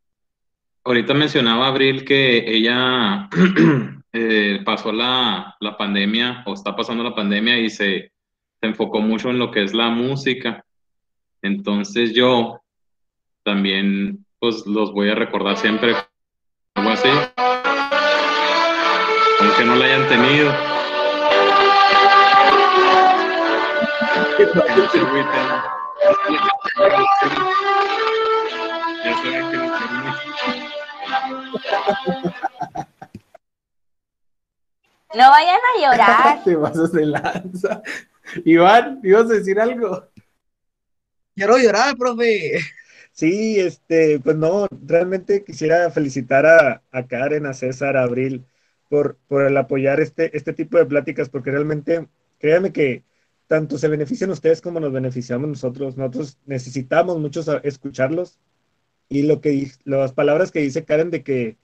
ahorita mencionaba Abril que ella eh, pasó la, la, pandemia o está pasando la pandemia y se, se enfocó mucho en lo que es la música, entonces yo también pues los voy a recordar siempre algo así. Aunque no la hayan tenido. Ya saben que No vayan a llorar. Te vas a lanza. Iván, ¿ibas a decir algo? Quiero llorar, profe. Sí, este, pues no, realmente quisiera felicitar a, Karen, a César, a Abril por, por el apoyar este, este tipo de pláticas, porque realmente, créanme que tanto se benefician ustedes como nos beneficiamos nosotros. Nosotros necesitamos mucho escucharlos y lo que las palabras que dice Karen de que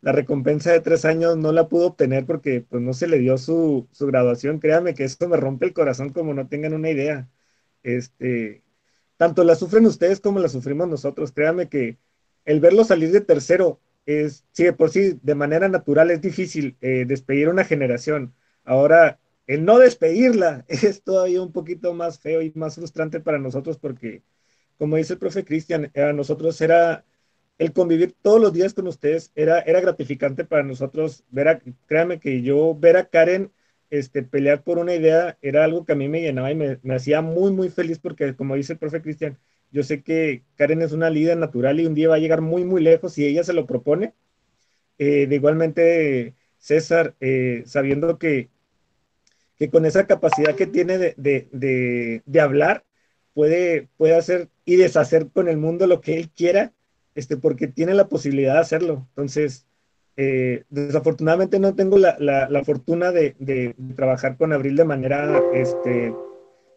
la recompensa de tres años no la pudo obtener porque pues no se le dio su, su graduación. Créame que esto me rompe el corazón como no tengan una idea. Este, tanto la sufren ustedes como la sufrimos nosotros. Créame que el verlo salir de tercero es, sí, por sí, de manera natural es difícil eh, despedir una generación. Ahora, el no despedirla es todavía un poquito más feo y más frustrante para nosotros porque, como dice el profe Cristian, a nosotros era el convivir todos los días con ustedes era, era gratificante para nosotros. Ver a, créanme que yo ver a Karen este, pelear por una idea era algo que a mí me llenaba y me, me hacía muy, muy feliz porque, como dice el profe Cristian, yo sé que Karen es una líder natural y un día va a llegar muy, muy lejos si ella se lo propone. Eh, igualmente, César, eh, sabiendo que, que con esa capacidad que tiene de, de, de hablar, puede, puede hacer y deshacer con el mundo lo que él quiera este, porque tiene la posibilidad de hacerlo. Entonces, eh, desafortunadamente no tengo la, la, fortuna de, de, trabajar con Abril de manera este,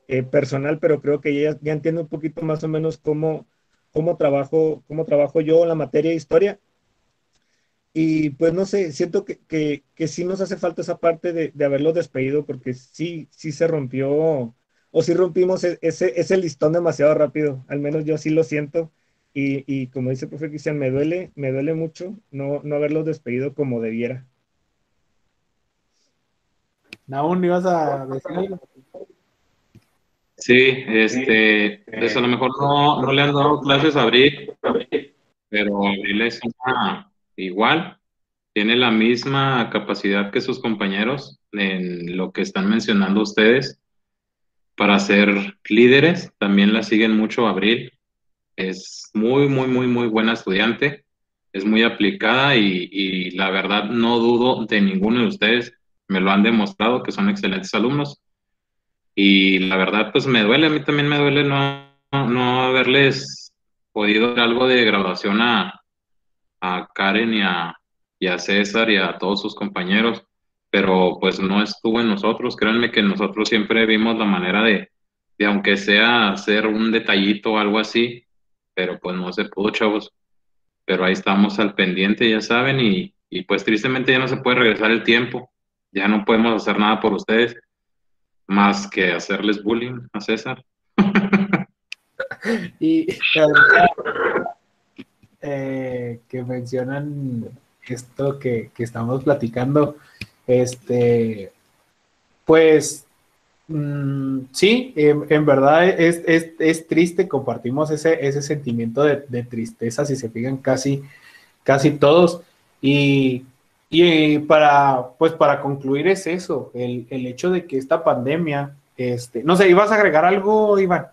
eh, personal, pero creo que ella ya entiende un poquito más o menos cómo, cómo, trabajo, cómo trabajo yo la materia de historia. Y pues no sé, siento que, que, que sí nos hace falta esa parte de, de, haberlo despedido, porque sí, sí se rompió, o sí rompimos e, ese, ese listón demasiado rápido, al menos yo sí lo siento y, como dice el profe Cristian, me duele, me duele mucho no, no haberlos despedido como debiera. Naún, ¿ibas a decir algo? Sí, este, pues a lo mejor no, no le han dado clases a Abril, pero Abril es una, igual, tiene la misma capacidad que sus compañeros en lo que están mencionando ustedes para ser líderes, también la siguen mucho Abril, es muy, muy, muy, muy buena estudiante, es muy aplicada y, la verdad no dudo de ninguno de ustedes, me lo han demostrado que son excelentes alumnos. Y la verdad, pues me duele, a mí también me duele no, no haberles podido dar algo de graduación a, a Karen y a, y a César y a todos sus compañeros, pero pues no estuvo en nosotros. Créanme que nosotros siempre vimos la manera de, de aunque sea hacer un detallito o algo así, pero pues no se pudo, chavos. Pero ahí estamos al pendiente, ya saben, y, y pues tristemente ya no se puede regresar el tiempo, ya no podemos hacer nada por ustedes, más que hacerles bullying a César. y eh, que mencionan esto que, que, estamos platicando, este, pues Mm, sí, en, verdad es, es, es, triste, compartimos ese, ese sentimiento de, de, tristeza, si se fijan casi, casi todos. Y, y, para, pues para concluir es eso, el, el, hecho de que esta pandemia, este, no sé, ¿ibas a agregar algo, Iván?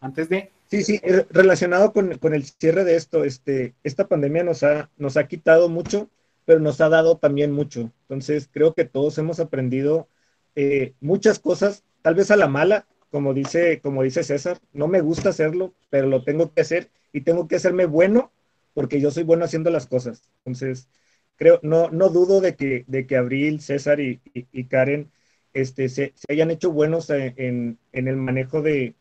Antes de... Sí, sí, relacionado con, con el cierre de esto, este, esta pandemia nos ha, nos ha quitado mucho, pero nos ha dado también mucho. Entonces, creo que todos hemos aprendido eh, muchas cosas, tal vez a la mala, como dice, como dice César, no me gusta hacerlo, pero lo tengo que hacer y tengo que hacerme bueno porque yo soy bueno haciendo las cosas. Entonces, creo, no, no dudo de que, de que Abril, César y, y, Karen este, se, se, hayan hecho buenos en, en el manejo de,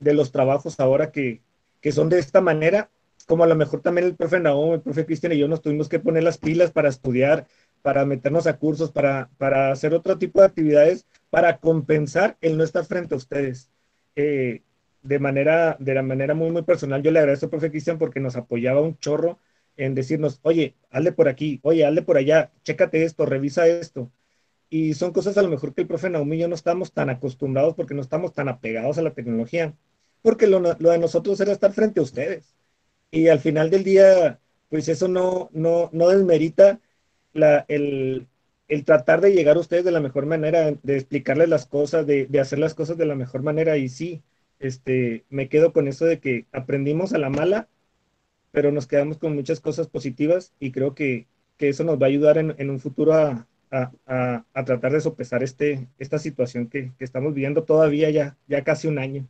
de, los trabajos ahora que, que, son de esta manera, como a lo mejor también el profe Naum, el profe Cristian y yo nos tuvimos que poner las pilas para estudiar, para meternos a cursos, para, para hacer otro tipo de actividades, para compensar el no estar frente a ustedes. Eh, de manera, de la manera muy, muy personal, yo le agradezco al profe Cristian porque nos apoyaba un chorro en decirnos, oye, hazle por aquí, oye, hazle por allá, chécate esto, revisa esto. Y son cosas a lo mejor que el profe Naomi y yo no estamos tan acostumbrados porque no estamos tan apegados a la tecnología, porque lo, lo de nosotros era estar frente a ustedes. Y al final del día, pues eso no, no, no desmerita el, tratar de llegar a ustedes de la mejor manera, de explicarles las cosas, de, hacer las cosas de la mejor manera. Y sí, este, me quedo con eso de que aprendimos a la mala, pero nos quedamos con muchas cosas positivas y creo que, eso nos va a ayudar en, un futuro a, tratar de sopesar este, esta situación que, que, estamos viviendo todavía ya, ya casi un año.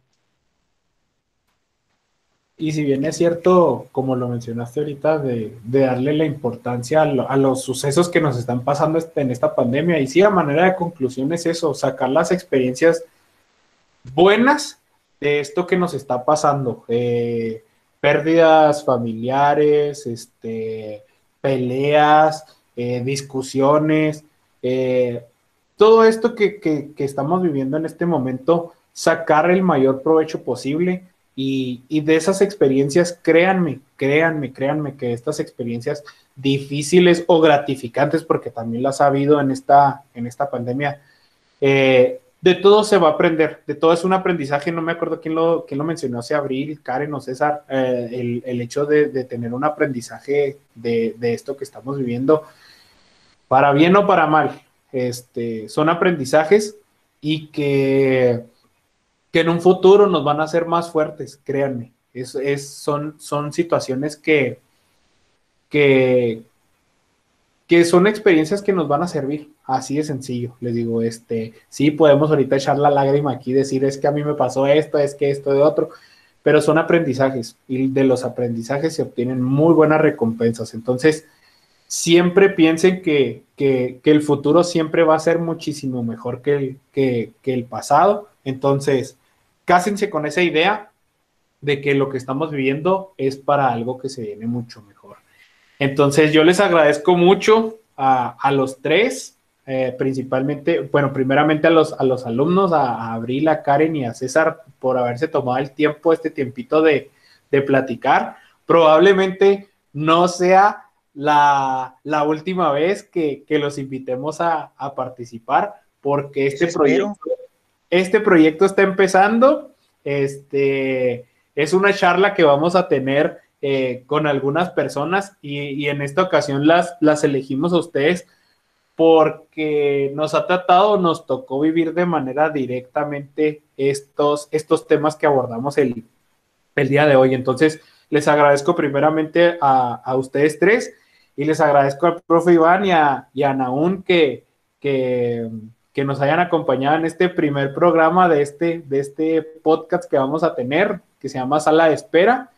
Y si bien es cierto, como lo mencionaste ahorita, de, darle la importancia a, los sucesos que nos están pasando este, en esta pandemia, y sí, a manera de conclusión es eso, sacar las experiencias buenas de esto que nos está pasando. Eh, pérdidas familiares, este, peleas, eh, discusiones, eh, todo esto que, que, estamos viviendo en este momento, sacar el mayor provecho posible y, y, de esas experiencias, créanme, créanme, créanme que estas experiencias difíciles o gratificantes, porque también las ha habido en esta, en esta pandemia, eh, de todo se va a aprender, de todo es un aprendizaje, no me acuerdo quién lo, quién lo mencionó, si Abril, Karen o César, eh, el, el, hecho de, de, tener un aprendizaje de, de, esto que estamos viviendo, para bien o para mal, este, son aprendizajes y que, que en un futuro nos van a hacer más fuertes, créanme, es, es, son, son situaciones que, que, que son experiencias que nos van a servir, así de sencillo, les digo, este, sí podemos ahorita echar la lágrima aquí, decir es que a mí me pasó esto, es que esto de otro, pero son aprendizajes y de los aprendizajes se obtienen muy buenas recompensas, entonces siempre piensen que, que, el futuro siempre va a ser muchísimo mejor que que, que el pasado, entonces cásense con esa idea de que lo que estamos viviendo es para algo que se viene mucho mejor. Entonces yo les agradezco mucho a, a los tres, eh, principalmente, bueno, primeramente a los, a los alumnos, a, Abril, a Karen y a César por haberse tomado el tiempo, este tiempito de, de platicar. Probablemente no sea la, la última vez que, que los invitemos a, a, participar, porque este proyecto, este proyecto está empezando. Este es una charla que vamos a tener eh, con algunas personas y, en esta ocasión las, las elegimos a ustedes porque nos ha tratado, nos tocó vivir de manera directamente estos, estos temas que abordamos el, el día de hoy. Entonces, les agradezco primeramente a, ustedes tres y les agradezco al profe Iván y a, y Naún que, que, que, nos hayan acompañado en este primer programa de este, de este podcast que vamos a tener, que se llama Sala de Espera.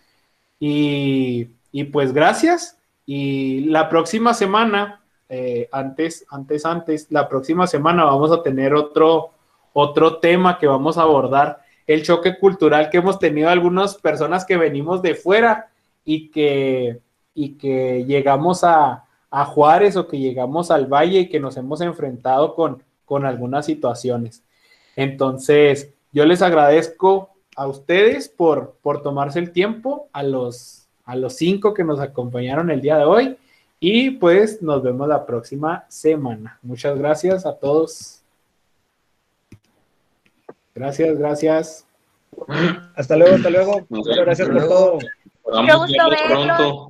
Y, pues gracias. Y la próxima semana, eh, antes, antes, antes, la próxima semana vamos a tener otro, otro tema que vamos a abordar, el choque cultural que hemos tenido algunas personas que venimos de fuera y que, y que llegamos a, a Juárez o que llegamos al Valle y que nos hemos enfrentado con, con algunas situaciones. Entonces, yo les agradezco a ustedes por, por tomarse el tiempo, a los, a los cinco que nos acompañaron el día de hoy y pues nos vemos la próxima semana. Muchas gracias a todos. Gracias, gracias. Hasta luego, hasta luego. Muchas gracias por todo. Mucho gusto verlos.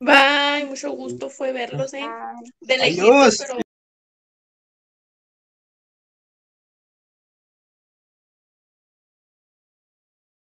Bye, mucho gusto fue verlos, ¿eh? De Adiós.